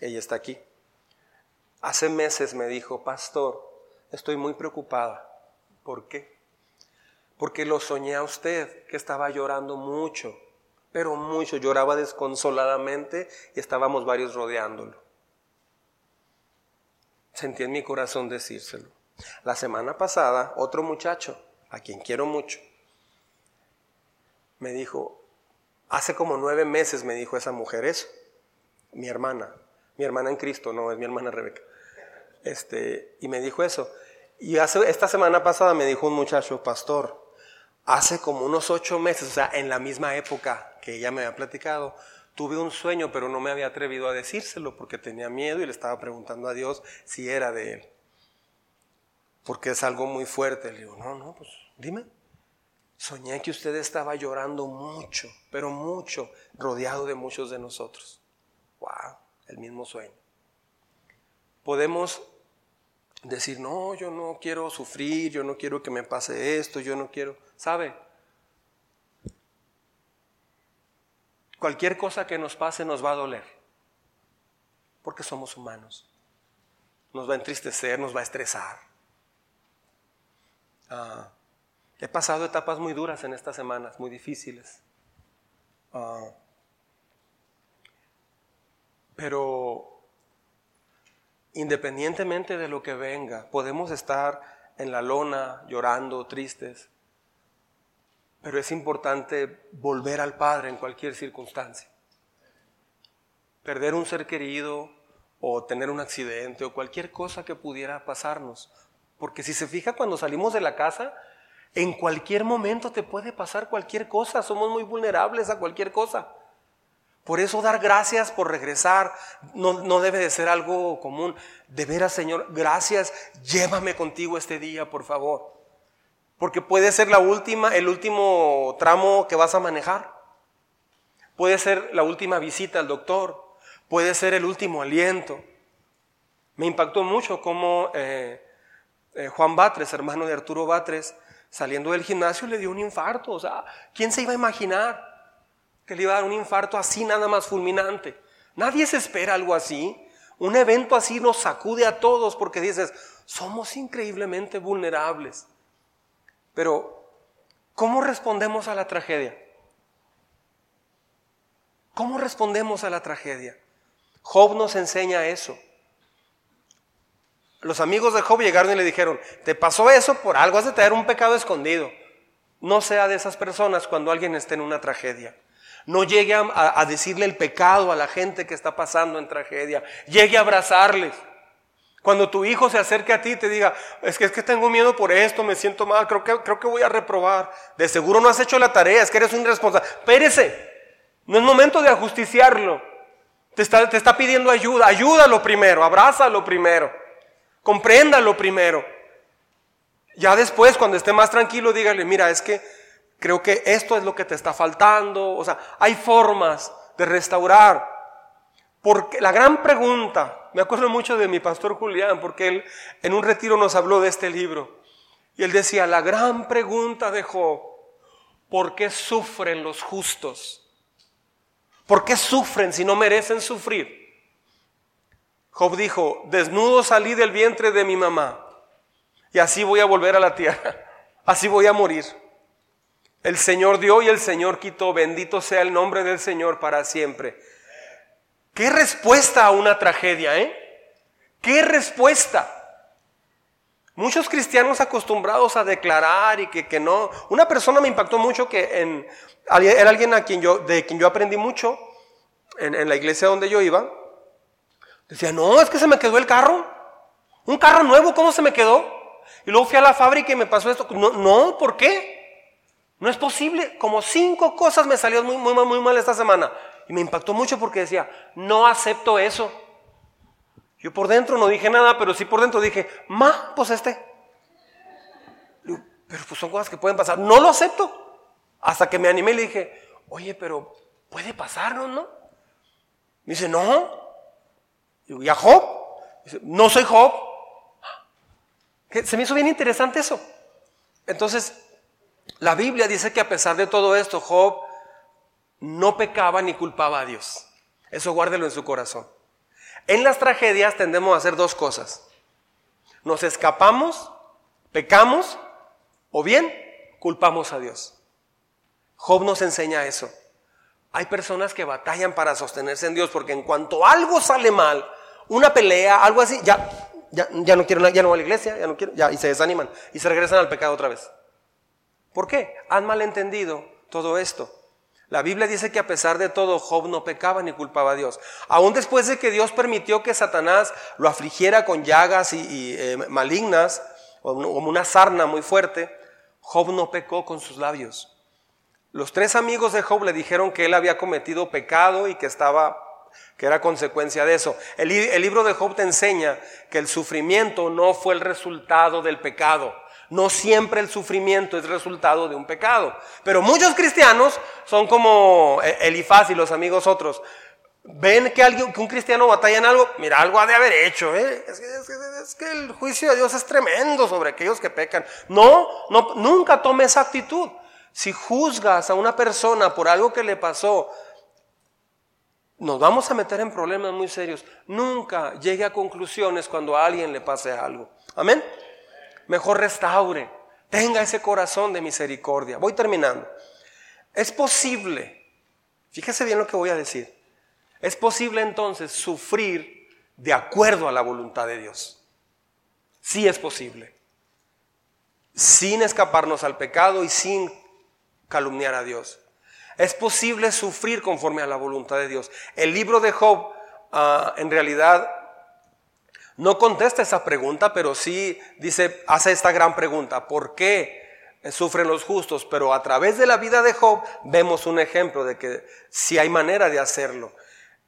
Ella está aquí. Hace meses me dijo, pastor, estoy muy preocupada. ¿Por qué? porque lo soñé a usted, que estaba llorando mucho, pero mucho, lloraba desconsoladamente y estábamos varios rodeándolo. Sentí en mi corazón decírselo. La semana pasada, otro muchacho, a quien quiero mucho, me dijo, hace como nueve meses me dijo esa mujer eso, mi hermana, mi hermana en Cristo, no, es mi hermana Rebeca. Este, y me dijo eso. Y hace, esta semana pasada me dijo un muchacho, pastor, hace como unos ocho meses, o sea, en la misma época que ella me había platicado, tuve un sueño, pero no me había atrevido a decírselo porque tenía miedo y le estaba preguntando a Dios si era de él. Porque es algo muy fuerte. Le digo, no, no, pues dime. Soñé que usted estaba llorando mucho, pero mucho, rodeado de muchos de nosotros. ¡Wow! El mismo sueño. Podemos decir, no, yo no quiero sufrir, yo no quiero que me pase esto, yo no quiero, ¿sabe? Cualquier cosa que nos pase nos va a doler, porque somos humanos. Nos va a entristecer, nos va a estresar. Ah, He pasado etapas muy duras en estas semanas, muy difíciles. Ah, pero independientemente de lo que venga, podemos estar en la lona llorando, tristes, pero es importante volver al Padre en cualquier circunstancia. Perder un ser querido o tener un accidente o cualquier cosa que pudiera pasarnos. Porque si se fija cuando salimos de la casa, en cualquier momento te puede pasar cualquier cosa, somos muy vulnerables a cualquier cosa. Por eso dar gracias por regresar no, debe de ser algo común. De veras, Señor, gracias, llévame contigo este día, por favor. Porque puede ser la última, el último tramo que vas a manejar. Puede ser la última visita al doctor. Puede ser el último aliento. Me impactó mucho cómo eh, eh, Juan Batres, hermano de Arturo Batres, saliendo del gimnasio le dio un infarto. O sea, ¿quién se iba a imaginar que le iba a dar un infarto así nada más fulminante? Nadie se espera algo así. Un evento así nos sacude a todos porque dices, somos increíblemente vulnerables. Pero, ¿cómo respondemos a la tragedia? ¿Cómo respondemos a la tragedia? Job nos enseña eso. Los amigos de Job llegaron y le dijeron, te pasó eso por algo, has de tener un pecado escondido. No sea de esas personas cuando alguien esté en una tragedia. No llegue a, decirle el pecado a la gente que está pasando en tragedia. Llegue a abrazarles. Cuando tu hijo se acerque a ti y te diga, es que, es que tengo miedo por esto, me siento mal, creo que, creo que voy a reprobar. De seguro no has hecho la tarea, es que eres un irresponsable. Pérese, no es momento de ajusticiarlo. Te está, te está pidiendo ayuda, ayúdalo primero, abrázalo primero. Compréndalo primero. Ya después, cuando esté más tranquilo, dígale, mira, es que creo que esto es lo que te está faltando. O sea, hay formas de restaurar. Porque la gran pregunta, me acuerdo mucho de mi pastor Julián, porque él en un retiro nos habló de este libro. Y él decía, la gran pregunta de Job, ¿por qué sufren los justos? ¿Por qué sufren si no merecen sufrir? Job dijo, desnudo salí del vientre de mi mamá y así voy a volver a la tierra, así voy a morir. El Señor dio y el Señor quitó, bendito sea el nombre del Señor para siempre. ¿Qué respuesta a una tragedia, eh? ¿Qué respuesta? Muchos cristianos acostumbrados a declarar y que, que no. Una persona me impactó mucho que en, era alguien a quien yo, de quien yo aprendí mucho en, en la iglesia donde yo iba Decía, no, es que se me quedó el carro. Un carro nuevo, ¿cómo se me quedó? Y luego fui a la fábrica y me pasó esto. No, no, ¿por qué? No es posible. Como cinco cosas me salieron muy, muy, muy mal esta semana. Y me impactó mucho porque decía, no acepto eso. Yo por dentro no dije nada, pero sí por dentro dije, ma, pues este. Pero pues son cosas que pueden pasar. No lo acepto. Hasta que me animé y le dije, oye, pero puede pasarnos, ¿no? Me dice, no, ¿y a Job? no soy Job. Se me hizo bien interesante eso. Entonces, la Biblia dice que a pesar de todo esto, Job no pecaba ni culpaba a Dios. Eso guárdelo en su corazón. En las tragedias tendemos a hacer dos cosas. Nos escapamos, pecamos, o bien culpamos a Dios. Job nos enseña eso. Hay personas que batallan para sostenerse en Dios porque en cuanto algo sale mal, una pelea, algo así, ya, ya, ya no quiero, ya no voy a la iglesia, ya no quiero, ya, y se desaniman y se regresan al pecado otra vez. ¿Por qué? Han malentendido todo esto. La Biblia dice que a pesar de todo, Job no pecaba ni culpaba a Dios. Aún después de que Dios permitió que Satanás lo afligiera con llagas y, eh, malignas, como una sarna muy fuerte, Job no pecó con sus labios. Los tres amigos de Job le dijeron que él había cometido pecado y que estaba que era consecuencia de eso. El, libro de Job te enseña que el sufrimiento no fue el resultado del pecado. No siempre el sufrimiento es resultado de un pecado. Pero muchos cristianos son como Elifaz y los amigos otros. Ven que, alguien, que un cristiano batalla en algo, mira, algo ha de haber hecho. ¿eh? Es, es, que el juicio de Dios es tremendo sobre aquellos que pecan. No, no, nunca tome esa actitud. Si juzgas a una persona por algo que le pasó, nos vamos a meter en problemas muy serios. Nunca llegue a conclusiones cuando a alguien le pase algo. Amén. Mejor restaure. Tenga ese corazón de misericordia. Voy terminando. Es posible, fíjese bien lo que voy a decir. Es posible entonces sufrir de acuerdo a la voluntad de Dios. Sí es posible. Sin escaparnos al pecado y sin calumniar a Dios. Es posible sufrir conforme a la voluntad de Dios. El libro de Job ah, en realidad no contesta esa pregunta, pero sí dice, hace esta gran pregunta, ¿por qué sufren los justos? Pero a través de la vida de Job vemos un ejemplo de que si hay manera de hacerlo.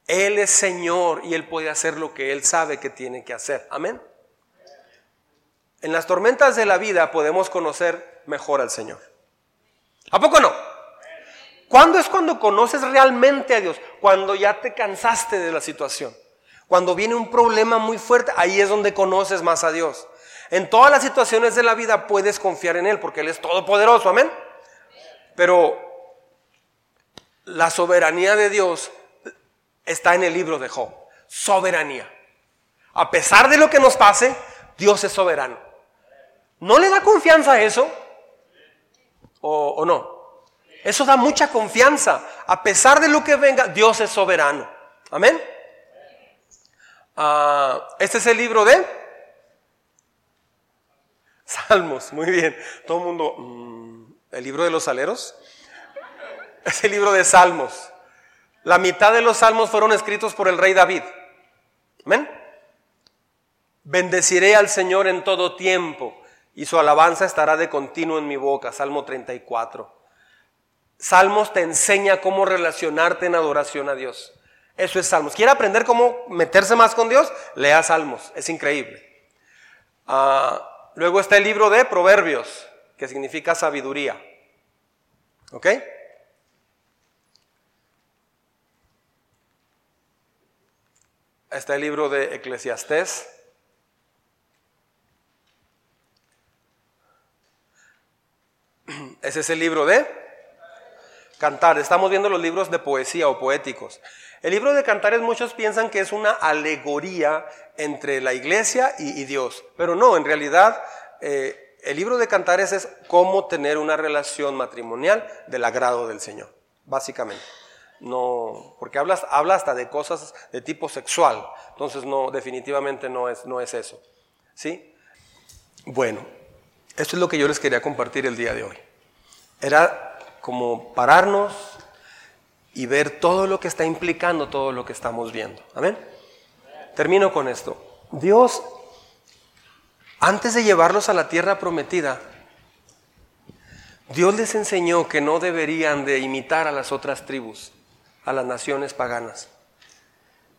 Él es Señor y Él puede hacer lo que Él sabe que tiene que hacer. Amén. En las tormentas de la vida podemos conocer mejor al Señor. ¿A poco no? ¿Cuándo es cuando conoces realmente a Dios? Cuando ya te cansaste de la situación. Cuando viene un problema muy fuerte, ahí es donde conoces más a Dios. En todas las situaciones de la vida puedes confiar en Él porque Él es todopoderoso, amén. Pero la soberanía de Dios está en el libro de Job. Soberanía. A pesar de lo que nos pase, Dios es soberano. ¿No le da confianza a eso? ¿O, no? Eso da mucha confianza. A pesar de lo que venga, Dios es soberano. Amén. Ah, este es el libro de Salmos. Muy bien. Todo el mundo, mm, el libro de los aleros. Es el libro de Salmos. La mitad de los salmos fueron escritos por el rey David. Amén. Bendeciré al Señor en todo tiempo y su alabanza estará de continuo en mi boca. Salmo 34. Salmos te enseña cómo relacionarte en adoración a Dios. Eso es Salmos. ¿Quiere aprender cómo meterse más con Dios? Lea Salmos. Es increíble. Ah, luego está el libro de Proverbios, que significa sabiduría. ¿Ok? Está el libro de Eclesiastés. Ese es el libro de Cantar. Estamos viendo los libros de poesía o poéticos. El libro de Cantares muchos piensan que es una alegoría entre la iglesia y, Dios, pero no, en realidad eh, el libro de Cantares es cómo tener una relación matrimonial del agrado del Señor, básicamente. No, porque habla, habla hasta de cosas de tipo sexual. Entonces, no, definitivamente no es, no es eso. ¿Sí? Bueno, esto es lo que yo les quería compartir el día de hoy. Era como pararnos y ver todo lo que está implicando todo lo que estamos viendo. Amén. Termino con esto. Dios, antes de llevarlos a la tierra prometida, Dios les enseñó que no deberían de imitar a las otras tribus a las naciones paganas.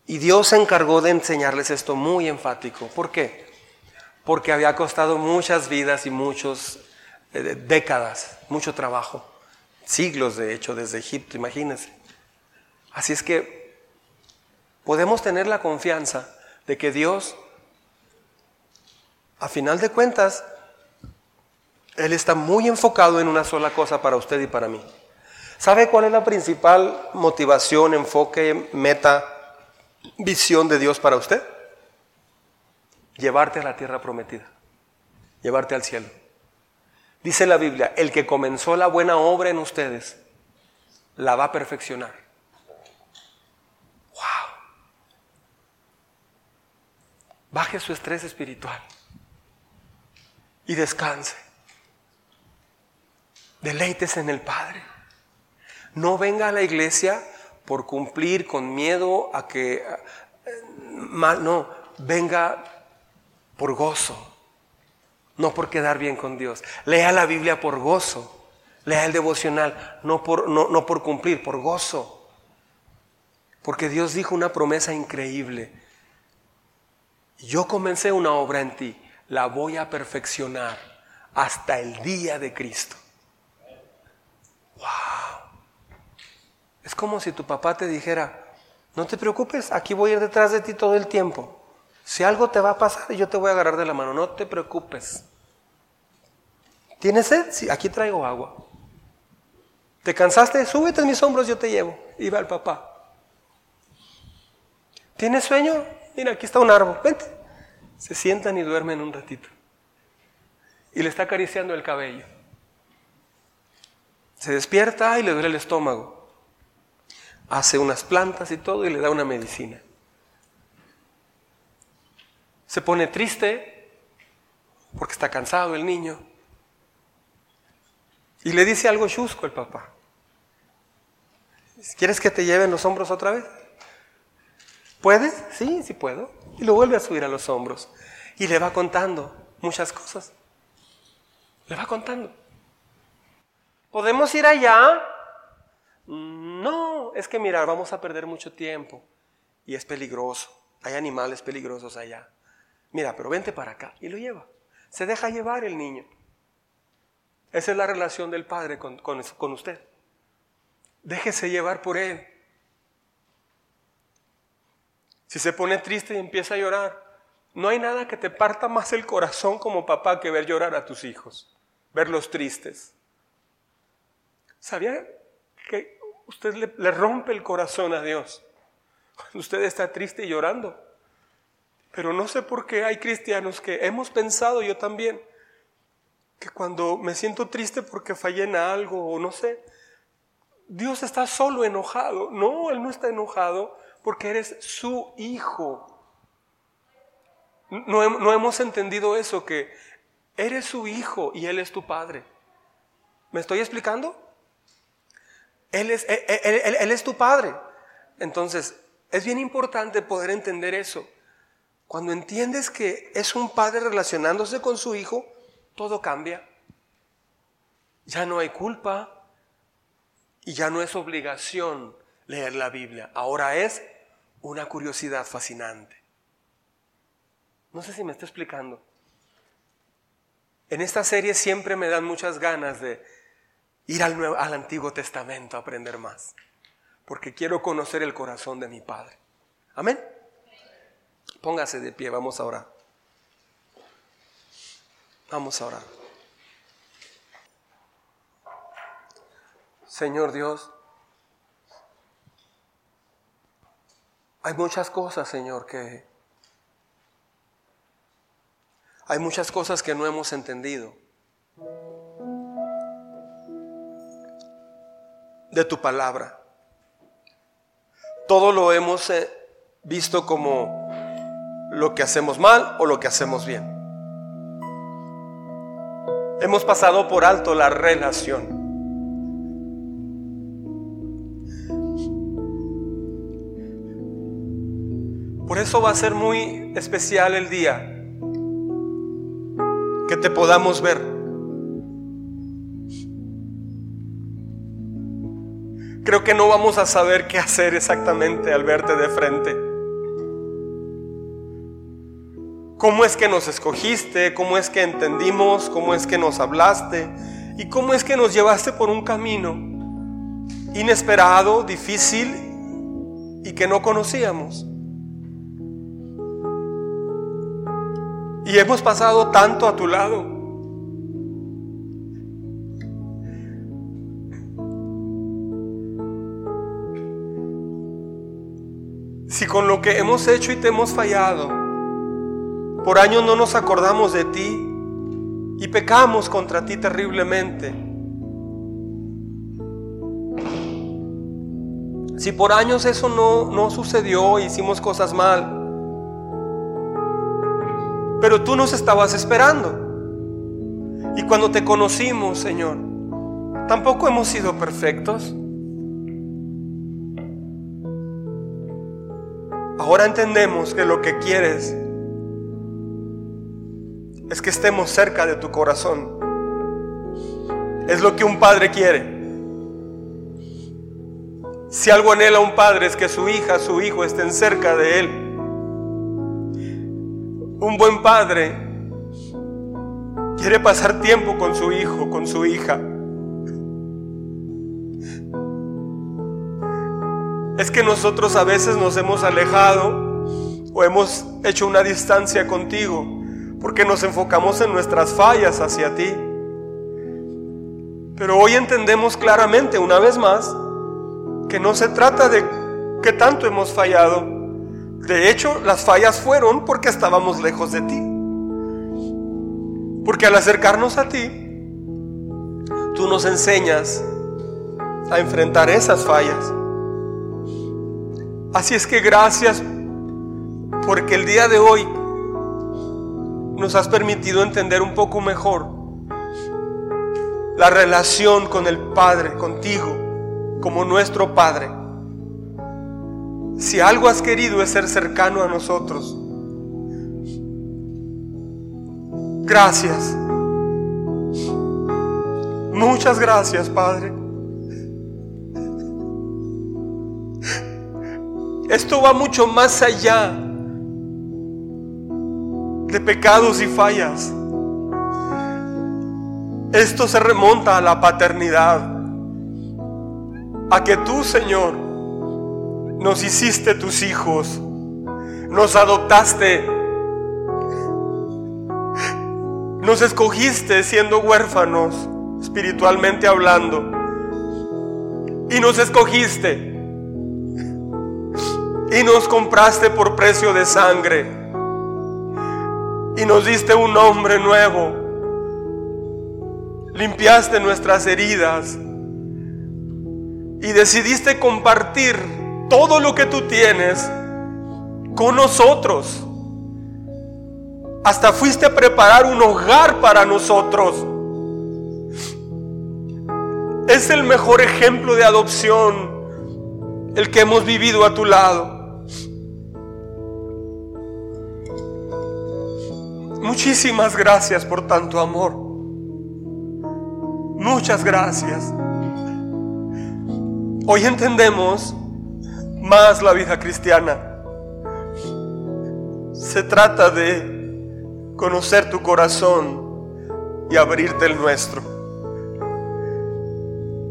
Y Dios se encargó de enseñarles esto muy enfático. ¿Por qué? Porque había costado muchas vidas y muchas eh, décadas, mucho trabajo, siglos de hecho desde Egipto, imagínense. Así es que podemos tener la confianza de que Dios, a final de cuentas, Él está muy enfocado en una sola cosa para usted y para mí. ¿Sabe cuál es la principal motivación, enfoque, meta, visión de Dios para usted? Llevarte a la tierra prometida, llevarte al cielo. Dice la Biblia, el que comenzó la buena obra en ustedes, la va a perfeccionar. Wow. Baje su estrés espiritual y descanse. Deleites en el Padre. No venga a la iglesia por cumplir con miedo a que eh, no, venga por gozo, no por quedar bien con Dios. Lea la Biblia por gozo. Lea el devocional, no por, no, no por cumplir, por gozo. Porque Dios dijo una promesa increíble. Yo comencé una obra en ti, la voy a perfeccionar hasta el día de Cristo. Wow. Es como si tu papá te dijera, no te preocupes, aquí voy a ir detrás de ti todo el tiempo. Si algo te va a pasar, yo te voy a agarrar de la mano, no te preocupes. ¿Tienes sed? Sí, aquí traigo agua. ¿Te cansaste? Súbete en mis hombros, yo te llevo. Iba el papá. ¿Tienes sueño? Mira, aquí está un árbol. Vente. Se sientan y duermen un ratito. Y le está acariciando el cabello. Se despierta y le duele el estómago. Hace unas plantas y todo y le da una medicina. Se pone triste porque está cansado el niño. Y le dice algo chusco el papá. ¿Quieres que te lleven los hombros otra vez? ¿Puedes? Sí, sí puedo. Y lo vuelve a subir a los hombros. Y le va contando muchas cosas. Le va contando. ¿Podemos ir allá? No, es que mira, vamos a perder mucho tiempo. Y es peligroso. Hay animales peligrosos allá. Mira, pero vente para acá. Y lo lleva. Se deja llevar el niño. Esa es la relación del Padre con, con usted. Déjese llevar por Él. Si se pone triste y empieza a llorar, no hay nada que te parta más el corazón como papá que ver llorar a tus hijos, verlos tristes. ¿Sabía que usted le, rompe el corazón a Dios usted está triste y llorando? Pero no sé por qué hay cristianos que hemos pensado, yo también, que cuando me siento triste porque fallé en algo o no sé, Dios está solo enojado. No, Él no está enojado porque eres su hijo. No, no, hemos entendido eso, que eres su hijo y Él es tu padre. ¿Me estoy explicando? Él es, él, él es tu padre. Entonces, es bien importante poder entender eso. Cuando entiendes que es un padre relacionándose con su hijo, todo cambia. Ya no hay culpa, y ya no es obligación leer la Biblia, ahora es una curiosidad fascinante. No sé si me estoy explicando. En esta serie siempre me dan muchas ganas de ir al Antiguo Testamento a aprender más, porque quiero conocer el corazón de mi Padre. Amén. Póngase de pie, vamos a orar. Vamos a orar. Señor Dios, hay muchas cosas, Señor, que... Hay muchas cosas que no hemos entendido. De tu palabra. Todo lo hemos eh, visto como lo que hacemos mal o lo que hacemos bien. Hemos pasado por alto la relación. Por eso va a ser muy especial el día que te podamos ver. Creo que no vamos a saber qué hacer exactamente al verte de frente. ¿Cómo es que nos escogiste? ¿Cómo es que entendimos? ¿Cómo es que nos hablaste? ¿Y cómo es que nos llevaste por un camino inesperado, difícil y que no conocíamos? Y hemos pasado tanto a tu lado. Si con lo que hemos hecho y te hemos fallado, por años no nos acordamos de ti, y pecamos contra ti terriblemente. Si por años eso no, no sucedió, hicimos cosas mal, pero tú nos estabas esperando. Y cuando te conocimos, Señor, tampoco hemos sido perfectos. Ahora entendemos que lo que quieres es que estemos cerca de tu corazón. Es lo que un padre quiere. Si algo anhela un padre es que su hija, su hijo estén cerca de él. Un buen padre quiere pasar tiempo con su hijo, con su hija. Es que nosotros a veces nos hemos alejado o hemos hecho una distancia contigo porque nos enfocamos en nuestras fallas hacia ti. Pero hoy entendemos claramente una vez más que no se trata de que tanto hemos fallado. De hecho, las fallas fueron porque estábamos lejos de ti. Porque al acercarnos a ti, tú nos enseñas a enfrentar esas fallas. Así es que gracias porque el día de hoy nos has permitido entender un poco mejor la relación con el Padre, contigo, como nuestro Padre. Si algo has querido es ser cercano a nosotros. Gracias. Muchas gracias, Padre. Esto va mucho más allá de pecados y fallas. Esto se remonta a la paternidad, a que tú, Señor, nos hiciste tus hijos, nos adoptaste, nos escogiste siendo huérfanos, espiritualmente hablando, y nos escogiste y nos compraste por precio de sangre y nos diste un nombre nuevo. Limpiaste nuestras heridas y decidiste compartir todo lo que tú tienes con nosotros. Hasta fuiste a preparar un hogar para nosotros. Es el mejor ejemplo de adopción el que hemos vivido a tu lado. Muchísimas gracias por tanto amor. Muchas gracias. Hoy entendemos más la vida cristiana. Se trata de conocer tu corazón y abrirte el nuestro.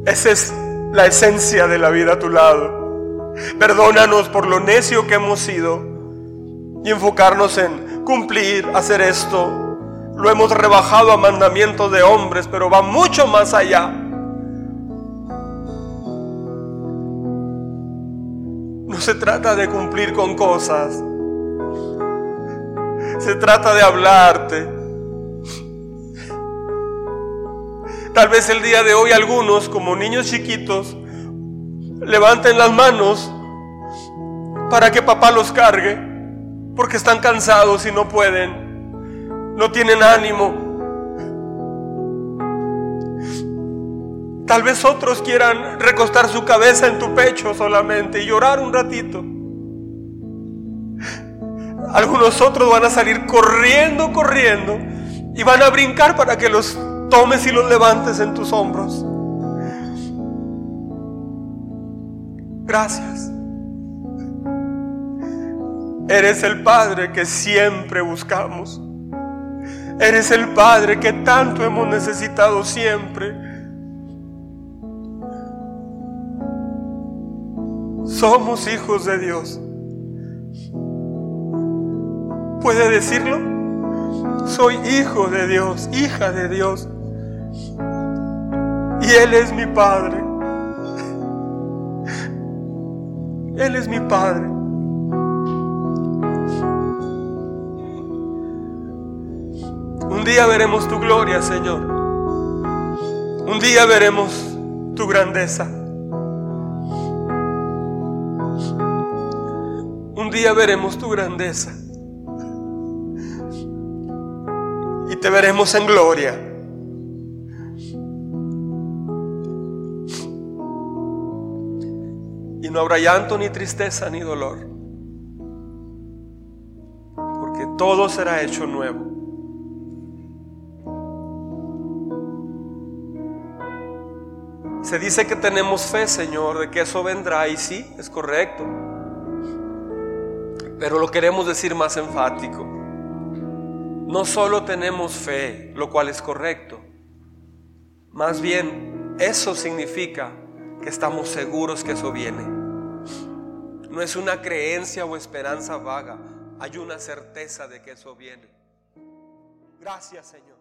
Esa es la esencia de la vida a tu lado. Perdónanos por lo necio que hemos sido y enfocarnos en cumplir, hacer esto. Lo hemos rebajado a mandamientos de hombres, pero va mucho más allá. No se trata de cumplir con cosas. Se trata de hablarte. Tal vez el día de hoy algunos, como niños chiquitos, levanten las manos para que papá los cargue porque están cansados y no pueden, no tienen ánimo. Tal vez otros quieran recostar su cabeza en tu pecho solamente y llorar un ratito. Algunos otros van a salir corriendo, corriendo y van a brincar para que los tomes y los levantes en tus hombros. Gracias. Eres el Padre que siempre buscamos. Eres el Padre que tanto hemos necesitado siempre. Somos hijos de Dios. ¿Puede decirlo? Soy hijo de Dios, hija de Dios. Y Él es mi Padre. Él es mi Padre. Un día veremos tu gloria, Señor. Un día veremos tu grandeza. Un día veremos tu grandeza. Y te veremos en gloria. Y no habrá llanto, ni tristeza, ni dolor. Porque todo será hecho nuevo. Se dice que tenemos fe, Señor, de que eso vendrá y sí, es correcto. Pero lo queremos decir más enfático. No solo tenemos fe, lo cual es correcto. Más bien, eso significa que estamos seguros que eso viene. No es una creencia o esperanza vaga, hay una certeza de que eso viene. Gracias, Señor.